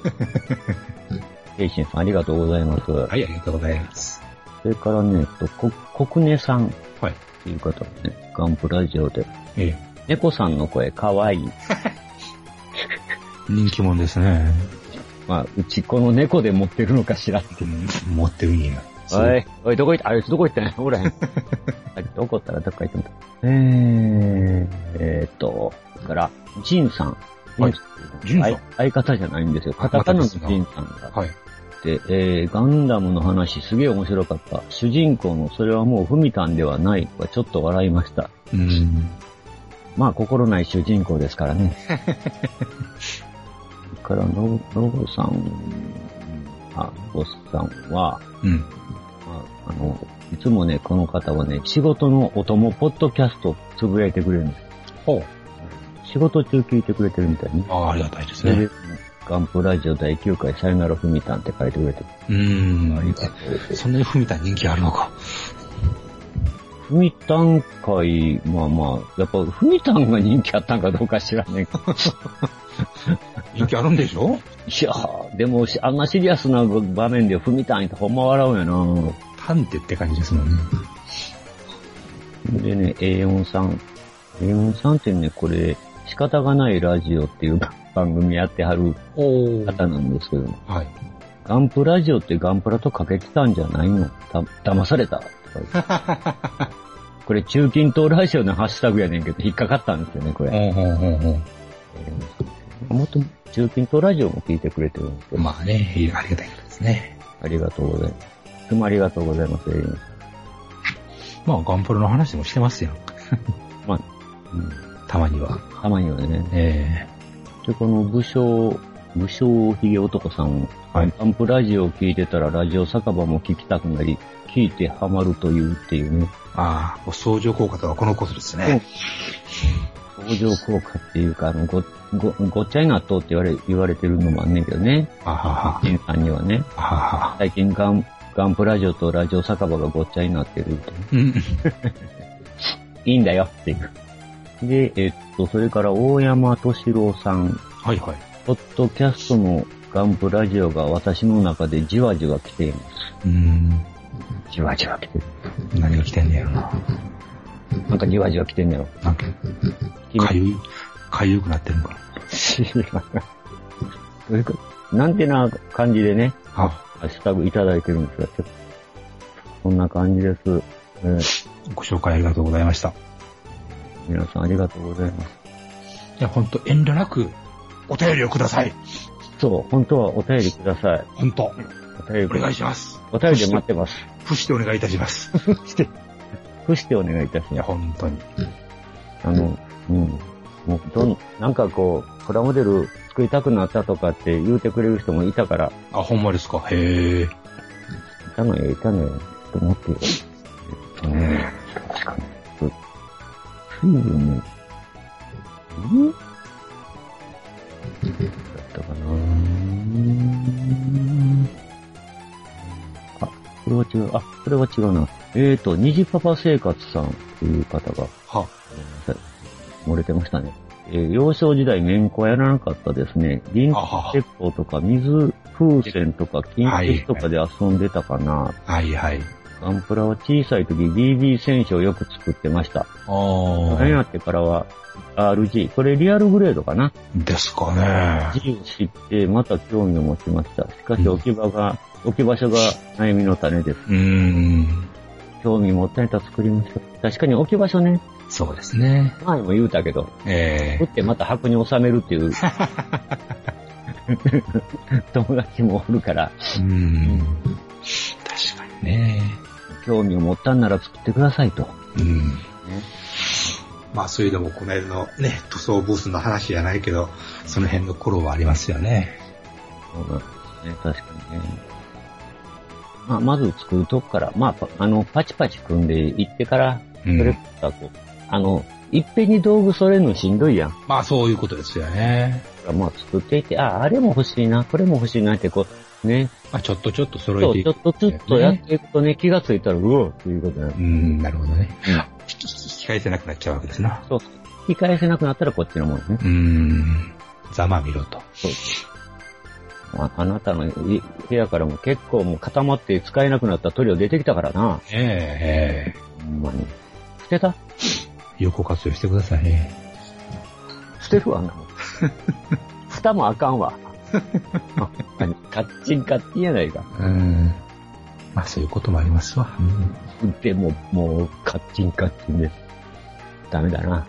Speaker 3: ケイシンさんありがとうございます。
Speaker 4: はい、ありがとうございます。
Speaker 3: それからね、えっと、こ、こくねさんっ
Speaker 4: はい。
Speaker 3: ていう方がね、ガンプラジオで、
Speaker 4: ええ。
Speaker 3: 猫さんの声かわいい。
Speaker 4: 人気者ですね。
Speaker 3: まあ、うちこの猫で持ってるのかしらって。
Speaker 4: うん持ってるんや。
Speaker 3: おい、おい、どこ行った？あいつどこ行ったんや？おらへん。あ怒ったらどっか行ってもた。えー、えーっと、それから、ジンさん。
Speaker 4: はいジンさん？
Speaker 3: 相相方じゃないんですよ。カタカナのジンさんが。
Speaker 4: はい。
Speaker 3: で、えー、ガンダムの話すげえ面白かった。主人公のそれはもうフミタンではないはちょっと笑いました。
Speaker 4: うん。
Speaker 3: まあ、心ない主人公ですからね。から、ノブ、ノブさん、あ、ノブさんは、
Speaker 4: うん。
Speaker 3: ああの、いつもね、この方はね、仕事のお供ポッドキャストつぶやいてくれるんです。
Speaker 4: ほう。
Speaker 3: 仕事中聞いてくれてるみたいね。
Speaker 4: ああ、ありがたいですね。、
Speaker 3: ガンプラジオ第9回さよならふみたんって書いてくれてる。
Speaker 4: うーん。
Speaker 3: ありがとう。
Speaker 4: そんなにふみたん人気あるのか。
Speaker 3: ふみたん会、まあまあ、やっぱふみたんが人気あったんかどうか知らねえけど。
Speaker 4: 人気あるんでしょ？
Speaker 3: いやーでもし、あんなシリアスな場面でふみたんってほんま笑うんやな
Speaker 4: 探偵って感じですもんね。
Speaker 3: でね、A4 さん。A4 さんってね、これ、仕方がないラジオっていう番組やってはる。方なんですけども、
Speaker 4: はい。
Speaker 3: ガンプラジオってガンプラとかけてたんじゃないの？た、騙された？とか言ってこれ中近東ラジオのハッシュタグやねんけど、引っかかったんですよね、これ。もっと中近東ラジオも聞いてくれてるんですけ
Speaker 4: う。
Speaker 3: ど、
Speaker 4: まあね、ありがたいですね。
Speaker 3: ありがとうございます。いつもありがとうございます、A4 さん。
Speaker 4: まあ、ガンプラの話もしてますよ。
Speaker 3: まあ、うん、
Speaker 4: たまには。
Speaker 3: たまにはね。
Speaker 4: え
Speaker 3: で、この武将、武将ひげ男さん、
Speaker 4: はい
Speaker 3: ガンプラジオを聞いてたらラジオ酒場も聞きたくなり、聞いてハマるというっていうね、
Speaker 4: ー、ああ、相乗効果とはこのことですね。
Speaker 3: 相乗効果っていうか、あの、ご、ご、ごっちゃになっとうって言われ、言われてるのもあんねんけどね。
Speaker 4: あはは。
Speaker 3: ジンさんにはね、
Speaker 4: あはは。
Speaker 3: 最近ガン、ガンプラジオとラジオ酒場がごっちゃになってるって。
Speaker 4: うん。
Speaker 3: いいんだよっていう。で、えっと、それから大山敏郎さん、
Speaker 4: はいはい。
Speaker 3: ポッドキャストのガンプラジオが私の中でじわじわ来ています。
Speaker 4: うーん。
Speaker 3: じわじわ来てる。
Speaker 4: 何が来てんねやろな。
Speaker 3: なんかじわじわ来てんねやろ。
Speaker 4: なんか、かゆい、かゆくなってるのかな。
Speaker 3: それかなんてな感じでね、
Speaker 4: あ、
Speaker 3: ハッシュタグいただいてるんですが、ちょっとこんな感じです。えー
Speaker 4: ご紹介ありがとうございました。
Speaker 3: 皆さんありがとうございます。
Speaker 4: いや、ほんと遠慮なく、お便りをください。
Speaker 3: そう、本当はお便りください。
Speaker 4: ほんと。
Speaker 3: お便り
Speaker 4: お願いします。
Speaker 3: お便りで待ってます。
Speaker 4: プしてお願いいたします。
Speaker 3: して、ふしてお願いいたし
Speaker 4: いや、
Speaker 3: ます。
Speaker 4: 本当に。
Speaker 3: あの、うん。もう、どん、なんかこう、プラモデル作りたくなったとかって言うてくれる人もいたから、
Speaker 4: あ、ほんまですか。へえ。
Speaker 3: いたのよ、いたのよ。ちょっと待ってよ。えっとね、確かに。ちょっと水分ね、ん？だったかなあ、これは違う。あ、これは違うな。えーと、虹パパ生活さんという方が、
Speaker 4: は、
Speaker 3: 漏れてましたね。えー幼少時代面子やらなかったですね。臨
Speaker 4: あはは
Speaker 3: 鉄砲とか水風船とか金消しとかで遊んでたかな。
Speaker 4: はいはい。
Speaker 3: ガンプラは小さい時 BB 戦車をよく作ってました。
Speaker 4: あ
Speaker 3: 大人になってからは RG。これリアルグレードかな？
Speaker 4: ですかね。
Speaker 3: G を知ってまた興味を持ちました。しかし置き場が、置き場所が悩みの種です。
Speaker 4: うーん。
Speaker 3: 興味持ったネタ作りました。確かに置き場所ね。
Speaker 4: そうですね。
Speaker 3: 前も言うたけど、
Speaker 4: え
Speaker 3: 打ってまた箱に収めるっていう 友達もおるから、
Speaker 4: えうーん。確かにね。
Speaker 3: 興味を持ったんなら作ってくださいと。
Speaker 4: うん。まあそういうのもこの間のね、塗装ブースの話じゃないけど、その辺の頃はありますよね。
Speaker 3: そうなんですね、確かにね。まあ、まず作るとこから、まあパ、あの、パチパチ組んでいってから、そ
Speaker 4: うん
Speaker 3: れからこう、あの、いっぺんに道具揃えるのしんどいやん。
Speaker 4: まあそういうことですよね。
Speaker 3: まあ、作っていって、あ、あれも欲しいな、これも欲しいなって、こう、ね、
Speaker 4: まあちょっとちょっと揃
Speaker 3: そう、
Speaker 4: えていく。
Speaker 3: ちょっとちょっとやっていくとね、気がついたら、うおっていうことになる。
Speaker 4: うん、なるほどね。
Speaker 3: うん
Speaker 4: 引き返せなくなっちゃうわけですな。
Speaker 3: そう、引き返せなくなったらこっちのもんね。
Speaker 4: うーん。ざまみろと。
Speaker 3: そう。ああなたのい部屋からも結構もう固まって使えなくなった塗料出てきたからな。
Speaker 4: えええ
Speaker 3: ほんまに。捨てた？
Speaker 4: え有効活用してくださいね。
Speaker 3: 捨てるわ、あんなもん。蓋もあかんわ。カッチンカッチンやないか。
Speaker 4: うん。まあそういうこともありますわ。
Speaker 3: でも、もう、カッチンカッチンです。ダメだな。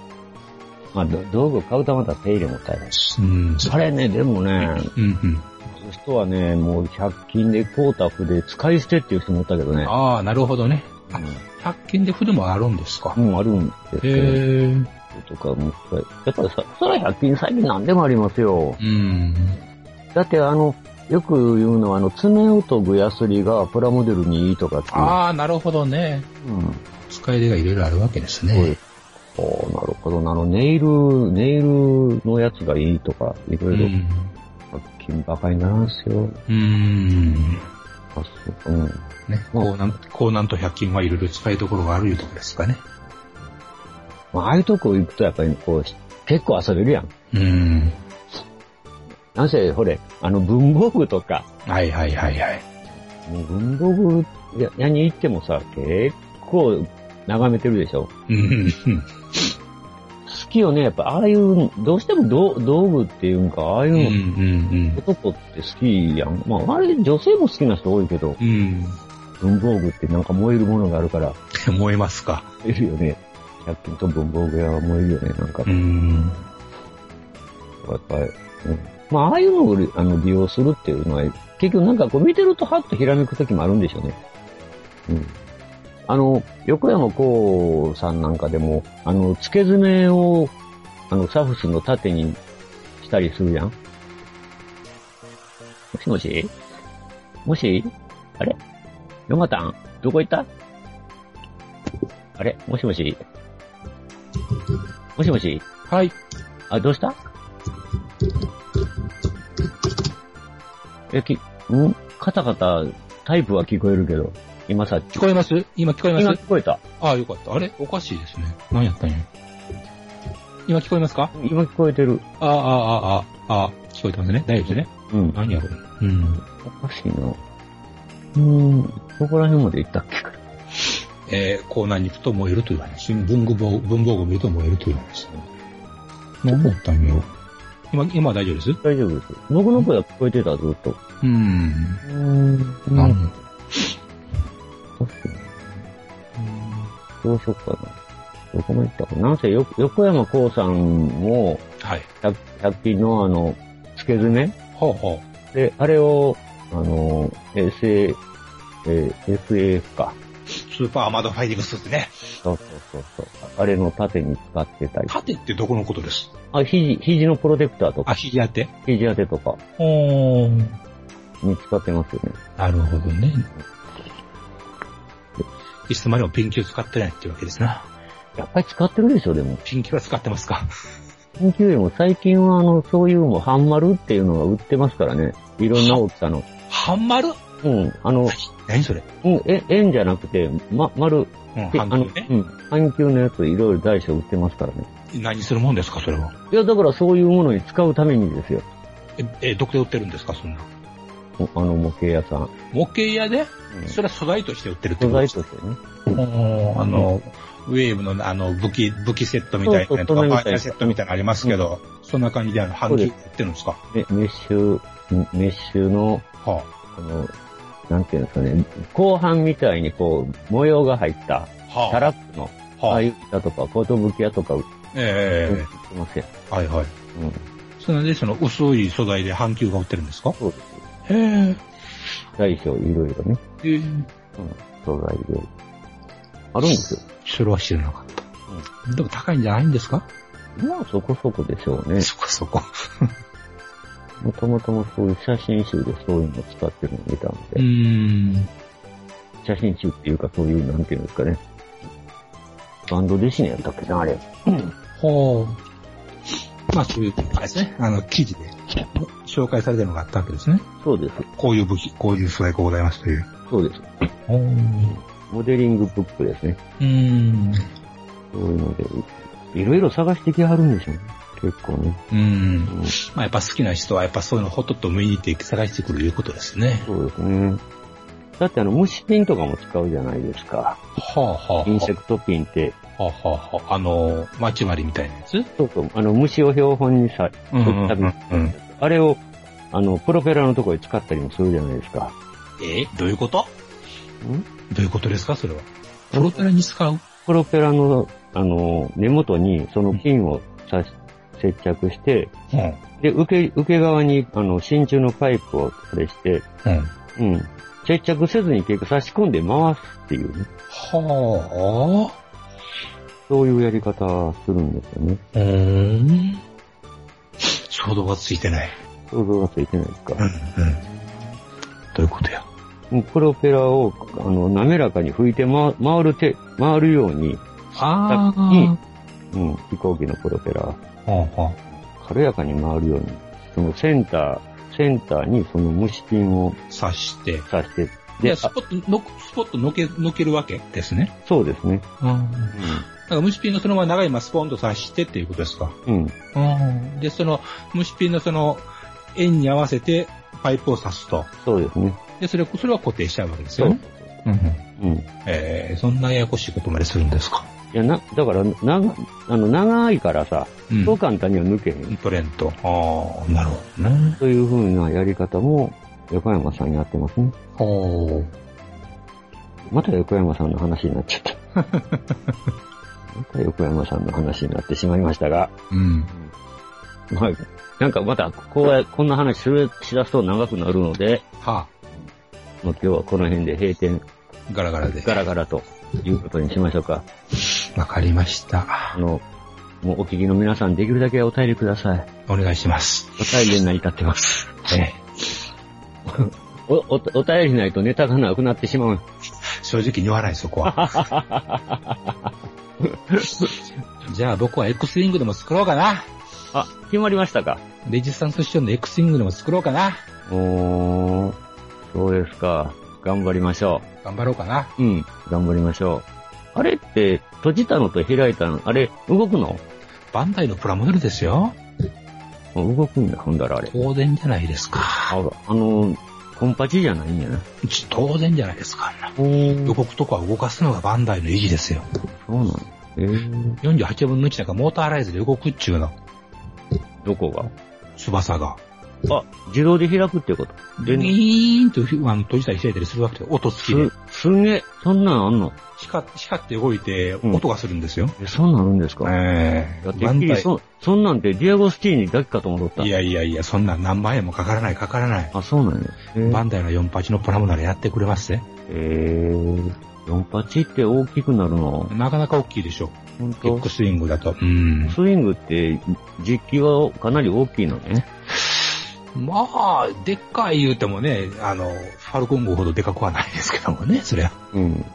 Speaker 3: まあ、ど道具を買うたまた手入れも大変。
Speaker 4: うん。
Speaker 3: あれね、でもね、
Speaker 4: うんうん。
Speaker 3: そういう人はね、もう100均で買うた筆使い捨てっていう人もおったけどね。
Speaker 4: ああ、なるほどね。あ、100均で筆もあるんですか。
Speaker 3: うん、あるんですけど。
Speaker 4: へえ。
Speaker 3: とかも、やっぱりさ、そら100均最近何でもありますよ。
Speaker 4: うん。
Speaker 3: だってあの、よく言うのは、あの、爪を研ぐヤスリがプラモデルにいいとかっていう。
Speaker 4: ああ、なるほどね。
Speaker 3: うん。
Speaker 4: 使い出がいろいろあるわけですね。
Speaker 3: おなるほどな。あの、ネイル、ネイルのやつがいいとか、いろいろ、
Speaker 4: うん。
Speaker 3: 金バカにならんすよ。
Speaker 4: うーん。
Speaker 3: あそううん。
Speaker 4: ね、高難、高難と100均はいろいろ使いどころがあるいうとこですかね。
Speaker 3: まあああいうとこ行くとやっぱりこう、結構遊べるやん。
Speaker 4: うん。
Speaker 3: なんせ、ほれ、あの文房具とか、
Speaker 4: はいはいはいはい。
Speaker 3: もう文房具屋屋に行ってもさ、結構眺めてるでしょ。
Speaker 4: うん。
Speaker 3: 好きよね。やっぱああいう、どうしても道道具っていうんか、ああいう
Speaker 4: うんう
Speaker 3: の、
Speaker 4: ん
Speaker 3: 男って好きやん。まあ、あれ女性も好きな人多いけど、
Speaker 4: うん。
Speaker 3: 文房具ってなんか燃えるものがあるから、
Speaker 4: うん。燃えますか。
Speaker 3: いるよね。100均と文房具屋は燃えるよね、なんか。
Speaker 4: うん。
Speaker 3: やっぱり、うん。まあ、ああいうのをあの利用するっていうのは、結局なんかこう見てるとハッとひらめく時もあるんでしょうね。うん。あの、横山光さんなんかでも、あの、付け爪を、あの、サフスの縦にしたりするやん。もしもし？もし？あれ？ヨマタン？どこ行った？あれ？もしもし？もしもし？
Speaker 4: はい。
Speaker 3: あ、どうした？え、き、ん？カタカタ、タイプは聞こえるけど、今さ、
Speaker 4: 聞こえます？今聞こえます？
Speaker 3: 今聞こえた。
Speaker 4: ああ、よかった。あれ？おかしいですね。何やったんや？今聞こえますか？
Speaker 3: 今聞こえてる。
Speaker 4: ああ、ああ、ああ、ああ、聞こえてますね。大丈夫ですね。
Speaker 3: うん。
Speaker 4: 何やろう。うん。
Speaker 3: おかしいな。うーん、どこら辺まで行ったっけ？か。
Speaker 4: えー、コーナーに行くと燃えるという話。文具房、文房具を見ると燃えるという話。何だったんやろ今、今は大丈夫です？
Speaker 3: 大丈夫です。僕の声は聞こえてた、ずっと。
Speaker 4: うん。
Speaker 3: うーん。
Speaker 4: な
Speaker 3: うん
Speaker 4: ん
Speaker 3: 確かに。どうしよっかな。どこまで行ったかな。なんせ、よ横山光さんも、
Speaker 4: はい。
Speaker 3: 100, 100均のあの、付け爪
Speaker 4: ほうほ
Speaker 3: で、あれを、あの、SA、えー SAF か。
Speaker 4: う。スーパーアーマードファイティングスーツね。
Speaker 3: そうそうそうそう。あれの盾に使ってたり。
Speaker 4: 盾ってどこのことです？
Speaker 3: あ、肘、肘のプロテクターと
Speaker 4: あ、
Speaker 3: か、
Speaker 4: 肘当て？
Speaker 3: 肘当てとか
Speaker 4: おー。
Speaker 3: に使ってますよね。
Speaker 4: なるほどね。いつまでもピンキーを使ってないっていうわけですな。
Speaker 3: やっぱり使ってるでしょ、でも。
Speaker 4: ピンキーは使ってますか？
Speaker 3: 緊急よりも最近はあの、そういうもう半丸っていうのが売ってますからね。いろんな大きさの。
Speaker 4: 半丸
Speaker 3: うん。あの、
Speaker 4: 何？それ？
Speaker 3: うん、え、円じゃなくて、ま、丸。
Speaker 4: うん、
Speaker 3: であの、
Speaker 4: 半球ね。
Speaker 3: うん。半球のやついろいろ大小売ってますからね。
Speaker 4: 何するもんですか、それは？
Speaker 3: いや、だからそういうものに使うためにですよ。
Speaker 4: え、え、どこで売ってるんですか、そんな？
Speaker 3: おあの模型屋さん。
Speaker 4: 模型屋で？
Speaker 3: うん
Speaker 4: それは素材として売ってるって
Speaker 3: 素
Speaker 4: ことです
Speaker 3: 材としてね。
Speaker 4: かあの、ウェーブのあの武器、武器セットみたいなとか、
Speaker 3: そうそう
Speaker 4: ファイヤーセットみたいなのありますけど、そんな感じであの、半球売ってるんですか？
Speaker 3: メメッシュ、メッシュの、
Speaker 4: は
Speaker 3: あの、なんていうんですかね、後半みたいにこう、模様が入った、
Speaker 4: あ、は
Speaker 3: タラップの、
Speaker 4: あ、はいい。
Speaker 3: ああう板とか、コート武器屋とか売って
Speaker 4: え
Speaker 3: ますよ。
Speaker 4: えはいはい。
Speaker 3: うん。
Speaker 4: それでその薄い素材で半球が売ってるんですか？
Speaker 3: そうです。
Speaker 4: へえ。
Speaker 3: 大小いろいろね、
Speaker 4: ええ
Speaker 3: うん、素材で。あるんですよ。
Speaker 4: それは知らなかった。でも高いんじゃないんですか？
Speaker 3: まあそこそこでしょうね。
Speaker 4: そこそこ。
Speaker 3: もともともそういう写真集でそういうのを使ってるのを見たの
Speaker 4: う
Speaker 3: で、
Speaker 4: ーん。
Speaker 3: 写真集っていうかそういう、なんていうんですかね。バンドデシネやったっけな、あれ。
Speaker 4: ほう。まあそういう、あれですね。あの、記事で紹介されてるのがあったわけですね。
Speaker 3: そうです。
Speaker 4: こういう武器、こういう素材がございますという。
Speaker 3: そうです。
Speaker 4: ほう。
Speaker 3: モデリングブックですね。
Speaker 4: うーん。
Speaker 3: そういうので、いろいろ探してきはるんでしょうね。結構ね。
Speaker 4: うーん。
Speaker 3: うん、
Speaker 4: まあやっぱ好きな人はやっぱそういうのほとっと向いて探してくるいうことですね。
Speaker 3: そうですね。だってあの、虫ピンとかも使うじゃないですか。
Speaker 4: はあはあ。
Speaker 3: インセクトピンって、
Speaker 4: はあはあはあ。あの、マチマリみたいなやつ？
Speaker 3: そうそう、あの、虫を標本にさ、
Speaker 4: うんうんうん
Speaker 3: 取った
Speaker 4: うん。
Speaker 3: あれを、あの、プロペラのところに使ったりもするじゃないですか。
Speaker 4: え？どういうこと？
Speaker 3: ん？
Speaker 4: どういうことですか？それは。プロペラに使う？
Speaker 3: プロペラの、あの、根元にそのピンを刺し、接着して、
Speaker 4: うん。
Speaker 3: で、受け、受け側に、あの、真鍮のパイプをあれして、
Speaker 4: うん。
Speaker 3: うん。接着せずに結局差し込んで回すっていうね。
Speaker 4: は
Speaker 3: そういうやり方するんですよね。
Speaker 4: あ。うーん。衝動がついてない。
Speaker 3: 想像がついてないですか。
Speaker 4: うん。うん。どういうことや。
Speaker 3: プロペラを、あの、滑らかに吹いて回回るて、回るように、
Speaker 4: あ
Speaker 3: したに、うん、飛行機のプロペラ、軽やかに回るように、そのセンター、センターにその虫ピンを
Speaker 4: う。刺して。
Speaker 3: 刺して、
Speaker 4: で、
Speaker 3: で、
Speaker 4: スポット、のスポットのけ、のけるわけですね。
Speaker 3: そうですね。
Speaker 4: うん。だから虫ピンのそのまま長いままスポンと刺してっていうことですか。
Speaker 3: うん。うん。
Speaker 4: うん。で、その虫ピンのその円に合わせてパイプを刺すと。
Speaker 3: そうですね。
Speaker 4: で、それ、それは固定しちゃうわけです
Speaker 3: そう
Speaker 4: よね。。うんうん。
Speaker 3: うん。
Speaker 4: えー、そんなややこしいことまでするんですか。
Speaker 3: いや、な、だから、な、あの、長いからさ、
Speaker 4: うん
Speaker 3: そう簡単には抜けへん。
Speaker 4: トレント。ああ、なるほどね。
Speaker 3: という風なやり方も、横山さんやってますね。
Speaker 4: ほう。
Speaker 3: また横山さんの話になっちゃった。また横山さんの話になってしまいましたが、
Speaker 4: うん。
Speaker 3: まあ、なんかまた、こうや、こんな話する、しだすと長くなるので、
Speaker 4: は
Speaker 3: もう今日はこの辺で閉店、
Speaker 4: あ、ガラガラで。
Speaker 3: ガラガラということにしましょうか。
Speaker 4: わかりました。
Speaker 3: あの、もうお聞きの皆さんできるだけお便りください。
Speaker 4: お願いします。
Speaker 3: お便りに成り立ってます。
Speaker 4: え
Speaker 3: お、お、お便りないとネタがなくなってしまう。
Speaker 4: 正直に言わない、そこは。じゃあ僕は X ウィングでも作ろうかな。
Speaker 3: あ、決まりましたか
Speaker 4: レジスタンスションの X ウィングでも作ろうかな。
Speaker 3: おー、そうですか。頑張りましょ
Speaker 4: 頑張ろうかな。
Speaker 3: う。うん、頑張りましょう。あれって、閉じたのと開いたの、あれ、動くの？
Speaker 4: バンダイのプラモデルですよ。
Speaker 3: あ動くんだ、ほんだらあれ。
Speaker 4: 当然じゃないですか。
Speaker 3: ああの、コンパチじゃないんやな。
Speaker 4: ち当然じゃないですか。動くとこは動かすのがバンダイの意地ですよ。
Speaker 3: そうなの。えー、
Speaker 4: 48分の1なんかモーターライズで動くっちゅうの。
Speaker 3: どこが？
Speaker 4: 翼が。
Speaker 3: あ、自動で開くってこと？で、
Speaker 4: ギーンとあの閉じたり開いたりするわけで、音付きで。
Speaker 3: す、すんげえ、そんなんあんの？
Speaker 4: 光って、光って動いて、
Speaker 3: うん
Speaker 4: 音がするんですよ。
Speaker 3: え、そんなるんですか？
Speaker 4: え
Speaker 3: いやてっきりそ、そんなんてディアゴスティーニだけかと思った。
Speaker 4: いやいやいや、そんなん何万円もかからない、かからない。
Speaker 3: あ、そうなんや。えー
Speaker 4: バンダイの48のプラモならやってくれますね。
Speaker 3: えー、48って大きくなるの？
Speaker 4: なかなか大きいでしょ。
Speaker 3: 本当
Speaker 4: X スイングだと。うん。
Speaker 3: スイングって実機はかなり大きいのね。
Speaker 4: まあ、でっかい言うてもね、あの、ファルコン号ほどでかくはないですけどもね、そりゃ。
Speaker 3: うん。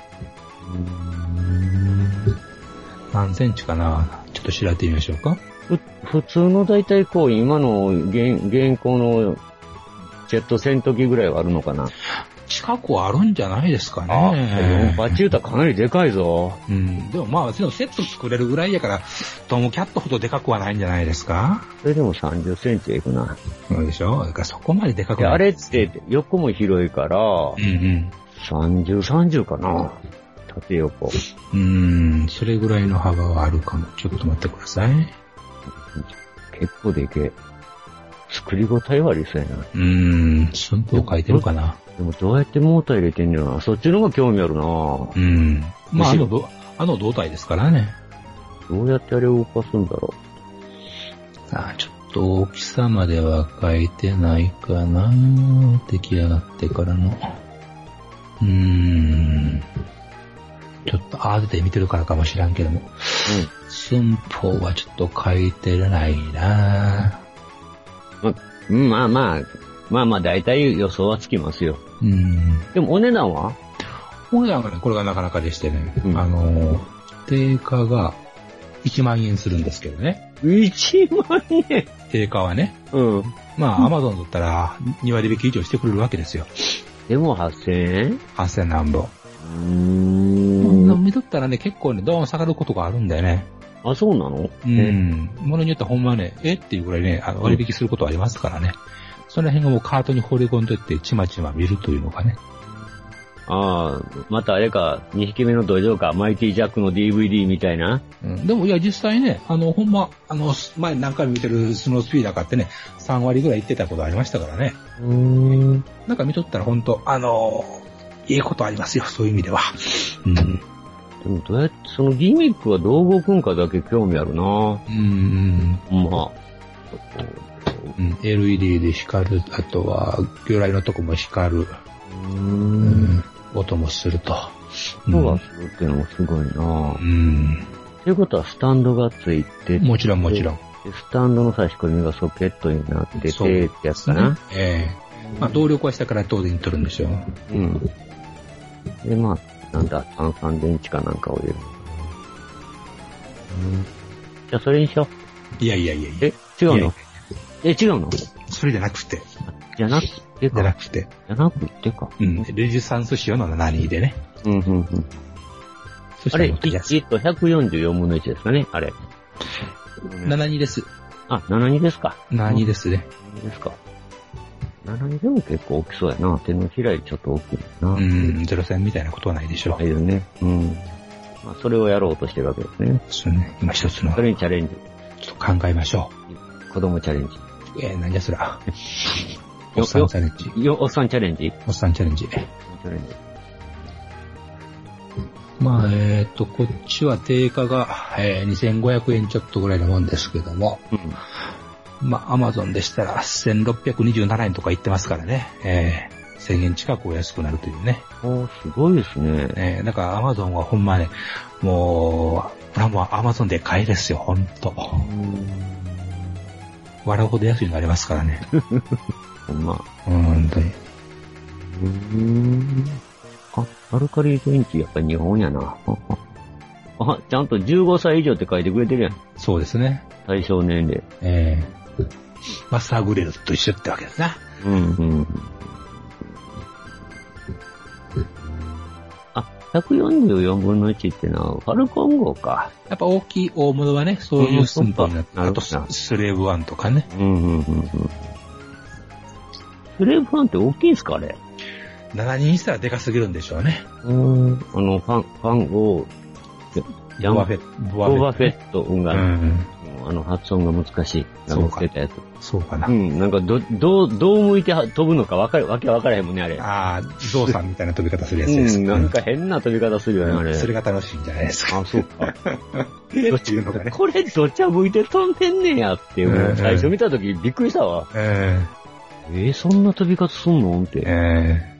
Speaker 4: 何センチかな？ちょっと調べてみましょうか。
Speaker 3: ふ普通の大体こう、今の現現行のジェット戦闘機ぐらいはあるのかな？
Speaker 4: 近くはあるんじゃないですか
Speaker 3: あ、
Speaker 4: ね。
Speaker 3: 48言うたらかなりでかいぞ。
Speaker 4: うん。でもまあ、そのセット作れるぐらいやから、トムキャットほどでかくはないんじゃないですか？
Speaker 3: それでも30センチはいくな。
Speaker 4: そうでしょ？だからそこまででかく
Speaker 3: で、
Speaker 4: ない。
Speaker 3: あれって横も広いから、
Speaker 4: うんうん。
Speaker 3: 30、30かな。縦横。
Speaker 4: うーん、それぐらいの幅はあるかも。ちょっと待ってください。
Speaker 3: 結構でけえ。作り応えはありそうやな。
Speaker 4: うーん、寸法書いてるかな。
Speaker 3: でもどうやってモーター入れてんのよな。そっちの方が興味あるな
Speaker 4: うん。まあ、あのど、あの胴体ですからね。
Speaker 3: どうやってあれを動かすんだろ
Speaker 4: さあ、ちょっと大きさまでは書いてないかな。出来上がってからの。うーん。ちょっと慌てて見てるからかもしらんけども。寸法はちょっと書いてないな
Speaker 3: う。うん、まあまあ、まあまあ大体予想はつきますよ。
Speaker 4: うん。
Speaker 3: でもお値段は？
Speaker 4: お値段がね、これがなかなかでしてね、
Speaker 3: うん
Speaker 4: あの、定価が1万円するんですけどね。
Speaker 3: ?1 万円？
Speaker 4: 定価はね。
Speaker 3: うん。
Speaker 4: まあ、アマゾンだったら2割引き以上してくれるわけですよ。
Speaker 3: でも8000円
Speaker 4: ？8000何本。
Speaker 3: うーん。
Speaker 4: 見とったらね、結構ね、ドーン下がることがあるんだよね。
Speaker 3: あ、そうなの？
Speaker 4: うん。ものによってはほんまね、え？っていうぐらいね、あの割引することはありますからね。その辺がもうカートに放り込んでって、ちまちま見るというのがね。
Speaker 3: ああ、またあれか、2匹目の土壌か、マイティジャックの DVD みたいな。
Speaker 4: うん、でも、いや、実際ね、あの、ほんま、あの、前何回も見てるスノースピーダー買ってね、3割ぐらい行ってたことありましたからね。
Speaker 3: うーん。
Speaker 4: なんか見とったら本当あのいいことありますよ、そういう意味では。うん。
Speaker 3: でもどうやって、そのギミックはどう動くんかだけ興味あるな
Speaker 4: うん、
Speaker 3: まあ。
Speaker 4: うん。LED で光る、あとは、魚雷のとこも光る、
Speaker 3: うー。
Speaker 4: うんん、音もすると。
Speaker 3: 音がするっていうのもすごいな
Speaker 4: うん。
Speaker 3: ということはスタンドがついてて、
Speaker 4: もちろんもちろん。
Speaker 3: でスタンドの差し込みがソケットになってて、ってやつかな。
Speaker 4: ええまあ、動力は下から当然取るんでしょう。
Speaker 3: うん。で、まあ、なんだ、炭酸電池かなんかを入れる。うん。じゃあ、それにしよ
Speaker 4: いやいやいやいや。
Speaker 3: う。え、違うの？え、違うの？
Speaker 4: それじゃなくて。
Speaker 3: じゃなくて
Speaker 4: じゃな
Speaker 3: か。
Speaker 4: くて。
Speaker 3: じゃなくてか。
Speaker 4: うん。レジスタンス仕様の72でね。
Speaker 3: うん、うん、うん。
Speaker 4: そした
Speaker 3: あれ、
Speaker 4: ら乗ってきやすい
Speaker 3: えっと、144分の1ですかね、あれ。
Speaker 4: 72です。
Speaker 3: あ、72ですか。
Speaker 4: 72ですね。
Speaker 3: 72ですか。72でも結構大きそうやな。手のひらよりちょっと大きいな。
Speaker 4: う。ん、ゼロ戦みたいなことはないでしょう。
Speaker 3: いるね。うん。まあ、それをやろうとしてるわけですね。
Speaker 4: そうね。今一つの、
Speaker 3: それにチャレンジ。
Speaker 4: ちょっと考えましょ
Speaker 3: 子供チャレンジ。
Speaker 4: う。えー、なんじゃそら。お
Speaker 3: よ
Speaker 4: っさんチャレンジ。
Speaker 3: よ、おっさんチャレンジ？
Speaker 4: おっさんチャレンジ。
Speaker 3: チャレンジ。
Speaker 4: まあ、えっ、と、こっちは定価が、えー、2500円ちょっとぐらいのもんですけども、
Speaker 3: うん。
Speaker 4: まあ、アマゾンでしたら1627円とか言ってますからね、えー、1000円近くお安くなるというね。
Speaker 3: おーすごいですね。
Speaker 4: えー、だからアマゾンはほんまね、もう、これはもうアマゾンで買いですよ、ほんと。笑うほど安いのありますからね。
Speaker 3: ほんま。
Speaker 4: うん、本当に。
Speaker 3: うーん。あ、アルカリ電池やっぱり日本やな。あ、ちゃんと15歳以上って書いてくれてるやん。
Speaker 4: そうですね。
Speaker 3: 対象年齢。
Speaker 4: えー、マスターグレードと一緒ってわけですな。
Speaker 3: うんうん。144分の1ってのは、ファルコン号か。
Speaker 4: やっぱ大きい大物はね、そういう寸法になって、
Speaker 3: うん
Speaker 4: あとススレーブワンとかね。
Speaker 3: うんうんうんうん。スレーブファンって大きいんすかあれ
Speaker 4: ？7人にしたらでかすぎるんでしょうね。
Speaker 3: うん。あの、ファン、ファンを、ジャン
Speaker 4: ボバフェット。
Speaker 3: ボバフェット音が、
Speaker 4: うん。
Speaker 3: あの、発音が難しい。
Speaker 4: そうか
Speaker 3: 乗ってたやつ。
Speaker 4: そうかな。
Speaker 3: うん、なんか、ど、どう、どう向いては飛ぶのかわかる、わけわからへんもんね、あれ。
Speaker 4: ああ、ゾウさんみたいな飛び方するやつです。
Speaker 3: うん、なんか変な飛び方するよね、あれ。
Speaker 4: それが楽しいんじゃないですか。
Speaker 3: あ、そうか。
Speaker 4: ど っちいうのがね。
Speaker 3: これ、どっちゃ向いて飛んでんねやって、も
Speaker 4: う
Speaker 3: 最初見たときびっくりしたわ。
Speaker 4: え
Speaker 3: えー、そんな飛び方すんの？っ
Speaker 4: え
Speaker 3: て。
Speaker 4: え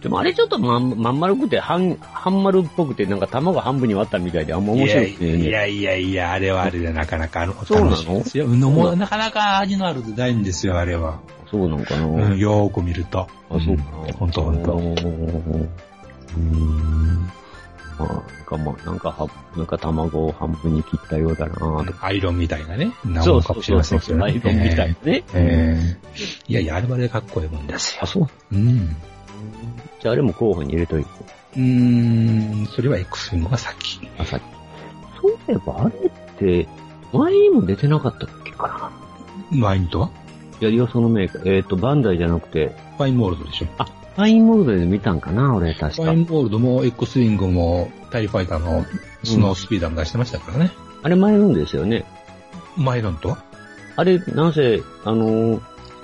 Speaker 3: でもあれちょっとまん、まん丸くて、半、半丸っぽくて、なんか卵半分に割ったみたいで、あんま
Speaker 4: え
Speaker 3: 面白くてね。
Speaker 4: いやいやいや、あれはあれでなかなかあの、
Speaker 3: そうなの？
Speaker 4: いですよ。うんもうなかなか味のあるデザインですよ、あれは。
Speaker 3: そうなんかな？
Speaker 4: うん、よーく見ると。
Speaker 3: あ、そうかな。
Speaker 4: ほんとほんと。
Speaker 3: うーん。まあ、なんかまあ、なんかは、なんか卵を半分に切ったようだな。
Speaker 4: アイロンみたいなね。な
Speaker 3: そう
Speaker 4: のかもしれませんけどね。
Speaker 3: アイロンみたいなね。
Speaker 4: ええいやいや、あれはあれでかっこいいもんですよ。
Speaker 3: あ、そう。
Speaker 4: うん。
Speaker 3: じゃああれも候補に入れといて。
Speaker 4: うーん、それは X のが先。
Speaker 3: あ、さっき。そういえば、あれって、前にも出てなかったっけかな。
Speaker 4: ワインとは？い
Speaker 3: や、よそのメーカー。えっ、と、バンダイじゃなくて、
Speaker 4: ファインモールドでしょ。
Speaker 3: あ、ファインモールドで見たんかな、俺、確か
Speaker 4: ファイ。ンモールドも X ウィングもタイファイターのスノースピーダーも出してましたからね。
Speaker 3: あれ前のんですよね。
Speaker 4: マイロンとは？
Speaker 3: あれ、なんせ、あのー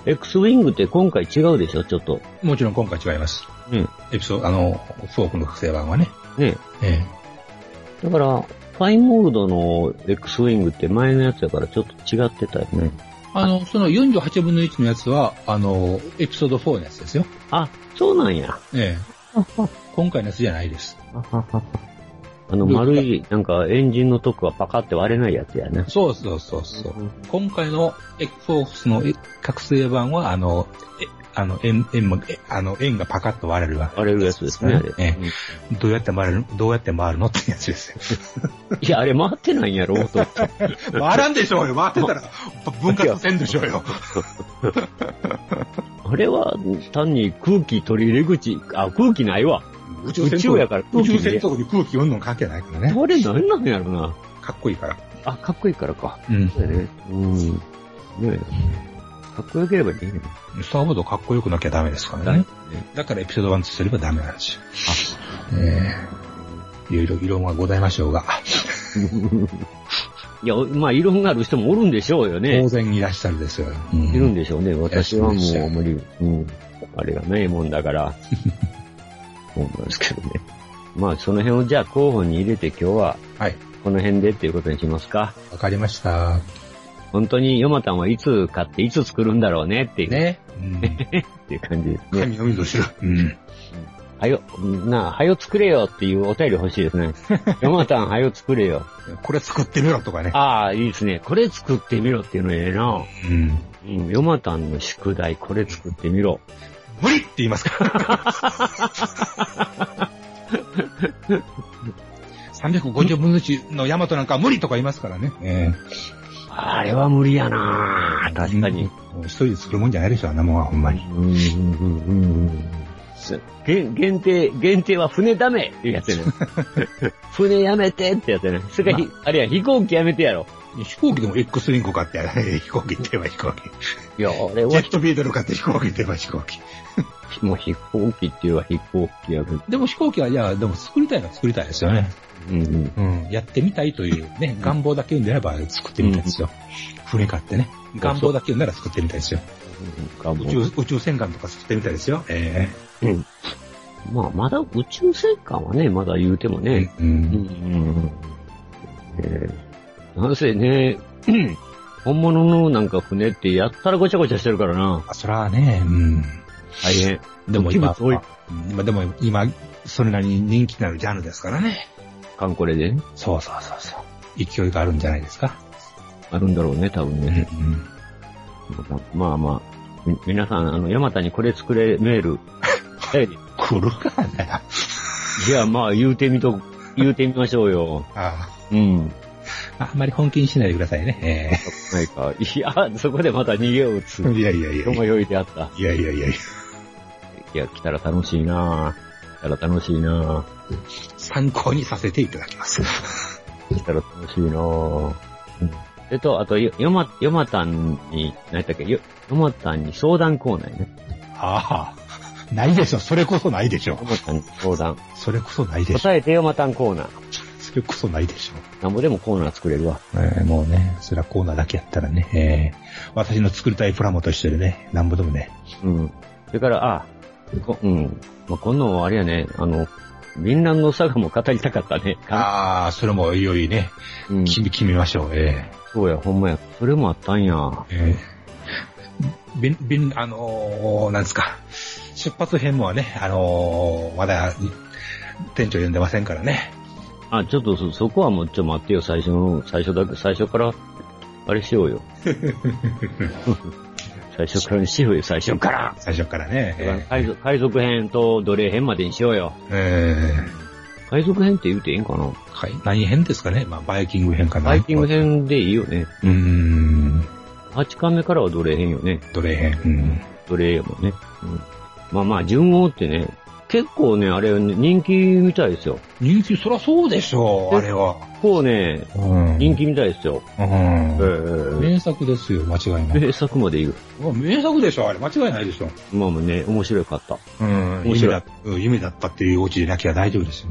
Speaker 3: X ウィングって今回違うでしょ、ちょっと。
Speaker 4: もちろん今回違います。
Speaker 3: ね。
Speaker 4: エピソード、あの、フォークの覚醒版はね。
Speaker 3: ね。
Speaker 4: え
Speaker 3: だから、ファインモールドの X ウィングって前のやつだからちょっと違ってたよね。
Speaker 4: あの、その48分の1のやつは、あの、エピソード4のやつですよ。
Speaker 3: あ、そうなんや。
Speaker 4: ええ。今回のやつじゃないです。
Speaker 3: あの、丸い、なんか、エンジンのとこがパカって割れないやつやね。
Speaker 4: そうそうそうそう。今回の X の覚醒版は、あの、えあの、円、円も、えあの、円がパカッと割れるわ。
Speaker 3: 割れるやつですね、あれ。
Speaker 4: ええ。どうやって回る、どうやって回るのってやつですよ。
Speaker 3: いや、あれ回ってないんやろ、と。
Speaker 4: 回らんでしょうよ。回ってたら、分割せんでしょうよ。
Speaker 3: あれは、単に空気取り入れ口、あ、空気ないわ。
Speaker 4: 宇
Speaker 3: 宇宙やから空気
Speaker 4: 宇宙
Speaker 3: ね
Speaker 4: 戦闘に空気うんの関係ないからね。
Speaker 3: あれ何なんやろな。
Speaker 4: かっこいいから。
Speaker 3: あ、かっこいいからか。
Speaker 4: うん。
Speaker 3: そうやね。うん。ねえかっこよければいいね。
Speaker 4: スターボードかっこよくなきゃダメですからね。だからエピソード1とすればダメなんですよ。ええいろいろ異論はございましょうが。
Speaker 3: いや、まあ、異論がある人もおるんでしょうよね
Speaker 4: 当。然いらっしゃるですよ。うん
Speaker 3: いるんでしょうね。私はも
Speaker 4: いらっしゃる
Speaker 3: う無理。うん。あれがないもんだから。そうなんですけどね。まあ、その辺をじゃあ候補に入れて今日は、
Speaker 4: はい。
Speaker 3: この辺でっていうことにしますか。
Speaker 4: わかりました。
Speaker 3: 本当にヨマタンはいつ買っていつ作るんだろうねっていう、
Speaker 4: ね。う ん
Speaker 3: っていう感じですね。
Speaker 4: 神のみぞ知る。うん。
Speaker 3: はよ、なあ、はよ作れよっていうお便り欲しいですね。ヨマタンはよ作れよ。
Speaker 4: これ作ってみろとかね。
Speaker 3: ああ、いいですね。これ作ってみろっていうのええな。
Speaker 4: うん。
Speaker 3: うん、ヨマタンの宿題、これ作ってみろ。
Speaker 4: 無理って言いますから。350分の1のヤマトなんかは無理とか言いますからね。え
Speaker 3: あれは無理やな確かに。
Speaker 4: え一人で作るもんじゃないでしょ、あんなもんはほんまに。
Speaker 3: うん、うん、うん、うん。限限定、限定は船ダメっていうやつやね。船やめてってやつやね。それからひ、あれや、飛行機やめてやろ。
Speaker 4: 飛行機でも X リンク買ってやる。飛行機って言えば飛行機。
Speaker 3: いや、あれは
Speaker 4: ジェットビートル買って飛行機って言えば飛行機。
Speaker 3: もう飛行機っていうのは飛行機やけど。
Speaker 4: でも飛行機は、いや、でも作りたいのは作りたいですよね。
Speaker 3: うん、うん。
Speaker 4: うん。やってみたいというね、願望だけ言うんであれば作ってみたいですよ。船買ってね。願望だけ言うなら作ってみたいですよ。
Speaker 3: 願望
Speaker 4: 宇宙、宇宙戦艦とか作ってみたいですよ。え
Speaker 3: うん。まあ、まだ宇宙戦艦はね、まだ言うても
Speaker 4: え
Speaker 3: ね。
Speaker 4: う。
Speaker 3: うんん。えー、なんせね、本物のなんか船ってやったらごちゃごちゃしてるからな。
Speaker 4: あそらね、うん。
Speaker 3: 大変。
Speaker 4: でも今、今でも今、それなりに人気のあるジャンルですからね。
Speaker 3: カンコレで？ね。
Speaker 4: そうそうそうそう。勢いがあるんじゃないですか。
Speaker 3: あるんだろうね、多分
Speaker 4: うん
Speaker 3: ね。
Speaker 4: うん。
Speaker 3: まあまあ、み皆さん、あの、ヤマタにこれ作れメール。は い
Speaker 4: 来るかね。
Speaker 3: じゃあまあ言うてみと、言うてみましょうよ。
Speaker 4: あ
Speaker 3: うん。
Speaker 4: ああんまり本気にしないでくださいね。
Speaker 3: ないか。いや、そこでまた逃げを打つ。
Speaker 4: ええいやいやいや
Speaker 3: よもよいであった。
Speaker 4: いやいやいやいや。
Speaker 3: いや、来たら楽しいなぁ。来たら楽しいなぁ。
Speaker 4: 参考にさせていただきます。
Speaker 3: 来たら楽しいなぁ。うん。えっと、あと、よ、よま、よまたんに、何やったっけ？よ、よまたんに相談コーナーやね。
Speaker 4: ああ。ないでしょ。それこそないでしょ
Speaker 3: よ。またんに相談。
Speaker 4: それこそないでしょ。
Speaker 3: 答えてよまたんコーナー。
Speaker 4: それこそないでしょ。
Speaker 3: なんぼでもコーナー作れるわ。
Speaker 4: えーもうね、それはコーナーだけやったらね、えー私の作りたいプラモと一緒でね、なんぼでもね。
Speaker 3: うん。それから、あ、こうん。まあ、今度あれやね、あの、銀蘭のサガも語りたかったね。
Speaker 4: ああ、それもいよいよね、
Speaker 3: うん。
Speaker 4: 決め、ましょう。え
Speaker 3: そうや、ほんまや。それもあったんや。
Speaker 4: ーえーびん、びん、あのーなんですか。出発編もね、あのーまだ、店長呼んでませんからね。
Speaker 3: あ、ちょっとそ、そこはもうちょっと待ってよ、最初の、最初だけ、最初から、あれしようよ。最初からにしようよ、最初から。
Speaker 4: 最初からね。え
Speaker 3: 海賊海賊編と奴隷編までにしようよ。
Speaker 4: ーえ
Speaker 3: 海賊編って言うていいんかな？
Speaker 4: ーはい。何編ですかね？まあ、バイキング編かな。
Speaker 3: バイキング編でいいよね。
Speaker 4: うーん。
Speaker 3: 8巻目からは奴隷編よね。
Speaker 4: 奴隷編。うん。
Speaker 3: 奴隷やもんね。うん。まあまあ、順王ってね、結構ね、あれ人気みたいですよ。
Speaker 4: 人気、そらそうでしょう、あれは。
Speaker 3: 結構ね、
Speaker 4: うん
Speaker 3: 人気みたいですよ。
Speaker 4: うん
Speaker 3: ええ
Speaker 4: 名作ですよ、間違いない。
Speaker 3: 名作まで言う。
Speaker 4: 名作でしょ、あれ。間違いないでしょ。
Speaker 3: まあまあね、面白かった。
Speaker 4: うん。
Speaker 3: 面白い
Speaker 4: 夢だ、うん夢だったっていうオチでなきゃ大丈夫ですよ。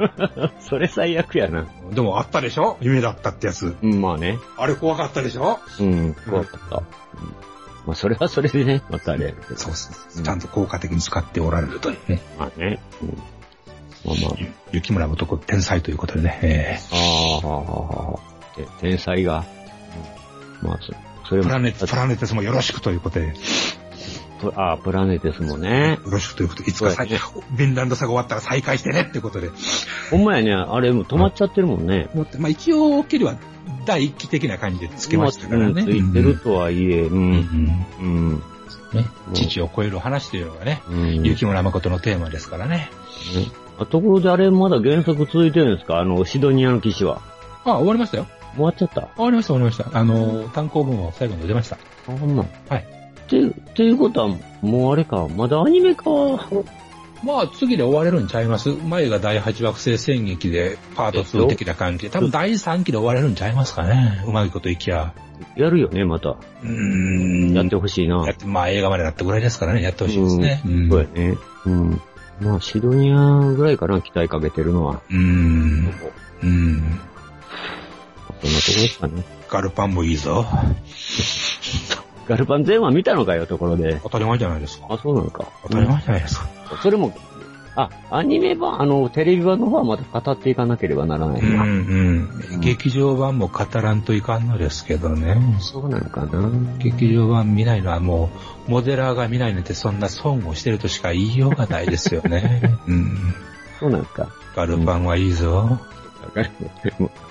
Speaker 3: それ最悪やな。
Speaker 4: でもあったでしょ夢だったってやつ。
Speaker 3: うん、まあね。
Speaker 4: あれ怖かったでしょ
Speaker 3: うん、怖かった。うんまあ、それはそれでね、またあれやけど。
Speaker 4: そうです。ちゃんと効果的に使っておられるというね。
Speaker 3: まあね。うん、まあま
Speaker 4: 雪村男天才ということでね。え
Speaker 3: あ。ああ、て天才が。うんまあ、そそれも。
Speaker 4: ープラネ、プラネテスもよろしくということで、
Speaker 3: ああ、プラネテスもね。
Speaker 4: ろしくということで、いつか再、フィンランド差が終わったら再開してねってことで。
Speaker 3: ほんまやね、あれもう止まっちゃってるもんね。
Speaker 4: 思ってまあ一応、ケリは第一期的な感じでつけましたからね。
Speaker 3: うんついてるとはいえ、う。
Speaker 4: うんん。
Speaker 3: うん。
Speaker 4: ね。父を超える話というのがね、
Speaker 3: うん。
Speaker 4: 雪村誠のテーマですからね。
Speaker 3: ねあところであれまだ原作続いてるんですか？あの、シドニアの騎士は。
Speaker 4: あ、終わりましたよ。
Speaker 3: 終わっちゃった。
Speaker 4: 終わりました、終わりました。あの、単行本も最後に出ました。
Speaker 3: あ、ほんま。
Speaker 4: はい。
Speaker 3: って、っていうことは、もうあれか、まだアニメか。
Speaker 4: まあ、次で終われるんちゃいます？前が第8惑星戦役で、パート2的な感じで、多分第3期で終われるんちゃいますかね。うまいこといきゃ。
Speaker 3: やるよね、また。
Speaker 4: うーん。
Speaker 3: やってほしいな。
Speaker 4: やって、まあ映画までなったぐらいですからね、やってほしいですね。うん
Speaker 3: そうやね。うん。まあ、シドニアぐらいかな、期待かけてるのは。
Speaker 4: うーん。うん。
Speaker 3: そんなとこですかね。
Speaker 4: ガルパンもいいぞ。
Speaker 3: ガルパン全話見たのかよ、ところで。
Speaker 4: 当たり前じゃないですか。
Speaker 3: あ、そうなのか。
Speaker 4: 当たり前じゃないですか。
Speaker 3: それも、あ、アニメ版、あの、テレビ版の方はまた語っていかなければならない
Speaker 4: うん
Speaker 3: な。
Speaker 4: うん。劇場版も語らんといかんのですけどね。
Speaker 3: そうなのかな。
Speaker 4: 劇場版見ないのはもう、モデラーが見ないなんてそんな損をしてるとしか言いようがないですよね。うん。
Speaker 3: そうなんですか。
Speaker 4: ガルパンはいいぞ。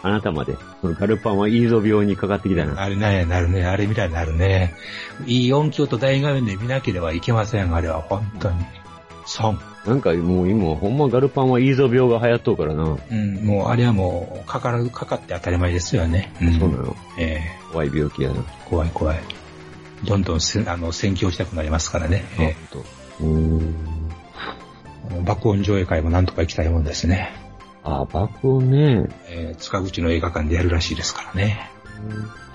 Speaker 3: あなたまで、そのガルパンはいいぞ病にかかってきたな。
Speaker 4: あれね、なるね。あれみたいになるね。いい音響と大画面で見なければいけません、あれは。本当に。損。
Speaker 3: なんかもう今、ほんまガルパンはいいぞ病が流行っとうからな。
Speaker 4: うん、もうあれはもう、かからず、かかって当たり前ですよね。ん
Speaker 3: そうなの。
Speaker 4: え
Speaker 3: 怖い病気やな。
Speaker 4: え怖い怖い。どんどんせあの、宣教したくなりますからね。え
Speaker 3: と。うーん。
Speaker 4: え爆音上映会もなんとか行きたいもんですね。
Speaker 3: あ、爆音ね。
Speaker 4: えー塚口の映画館でやるらしいですからね。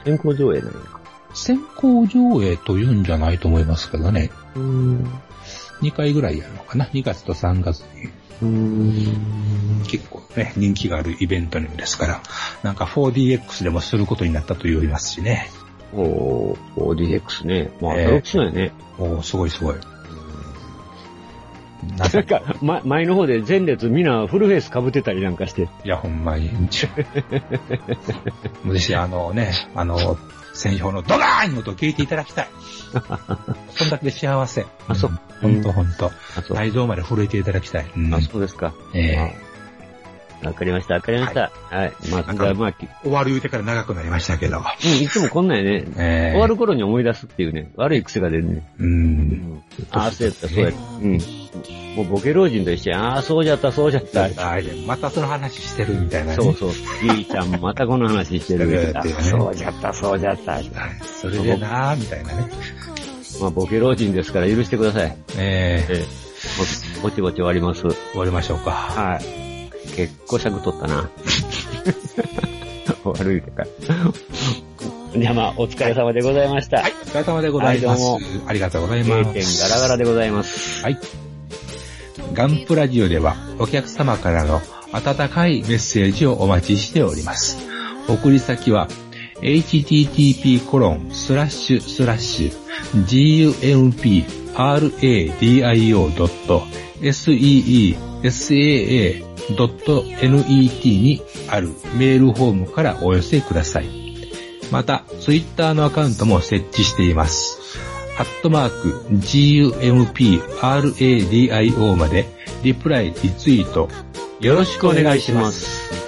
Speaker 3: 先行上映なんやか。
Speaker 4: 先行上映というんじゃないと思いますけどね。
Speaker 3: うーん。
Speaker 4: 2回ぐらいやるのかな ?2 月と3月に。
Speaker 3: うーん。
Speaker 4: 結構ね、人気があるイベントですから、なんか 4DX でもすることになったと言いますしね。
Speaker 3: おー、4DX ね。まあ、
Speaker 4: ええ
Speaker 3: 新しいのやね。
Speaker 4: おーすごいすごい。な
Speaker 3: なんか、ま、前の方で前列みんなフルフェイス被ってたりなんかして。
Speaker 4: いや、ほんまに。もうですよあのね、あの、戦表のドガーンの音を聞いていただきたい。そんだけで幸せ。
Speaker 3: あそう
Speaker 4: ほんとほんと。内臓まで震えていただきたい。うん
Speaker 3: あ、そうですか。
Speaker 4: ええ
Speaker 3: あわかりました、わかりました。はい。まあ、まあ、き
Speaker 4: 終わる言うてから長くなりましたけど。
Speaker 3: うん、いつもこんなんやね。
Speaker 4: ええ
Speaker 3: 終わる頃に思い出すっていうね、悪い癖が出るね。
Speaker 4: う。
Speaker 3: うんん。ああ、そうやった、そうやった。うん。もうボケ老人と一緒や。ああ、そうじゃった、そうじゃった。
Speaker 4: あれまたその話してるみたいなね。
Speaker 3: そうそう。ゆいちゃん、またこの話してる
Speaker 4: してるっていうね
Speaker 3: そうじゃった、そうじゃった。
Speaker 4: はいそれでなーみたいなね。
Speaker 3: まあ、ボケ老人ですから許してください。
Speaker 4: ええ
Speaker 3: ええ。ぼぼちぼち終わります。
Speaker 4: 終わりましょうか。
Speaker 3: はい。結構尺取ったな。悪いか。じゃあまあ、お疲れ様でございました。
Speaker 4: はい、お疲れ様でございます。
Speaker 3: はい
Speaker 4: ありがとうござい
Speaker 3: 閉
Speaker 4: ます。
Speaker 3: 店ガラガラでございます。
Speaker 4: はい。ガンプラジオではお客様からの温かいメッセージをお待ちしております。送り先は radio.seesaa.net にあるメールフォームからお寄せください。また、ツイッターのアカウントも設置しています。アットマーク、gumpradio まで、リプライ、リツイート、よろしくお願いします。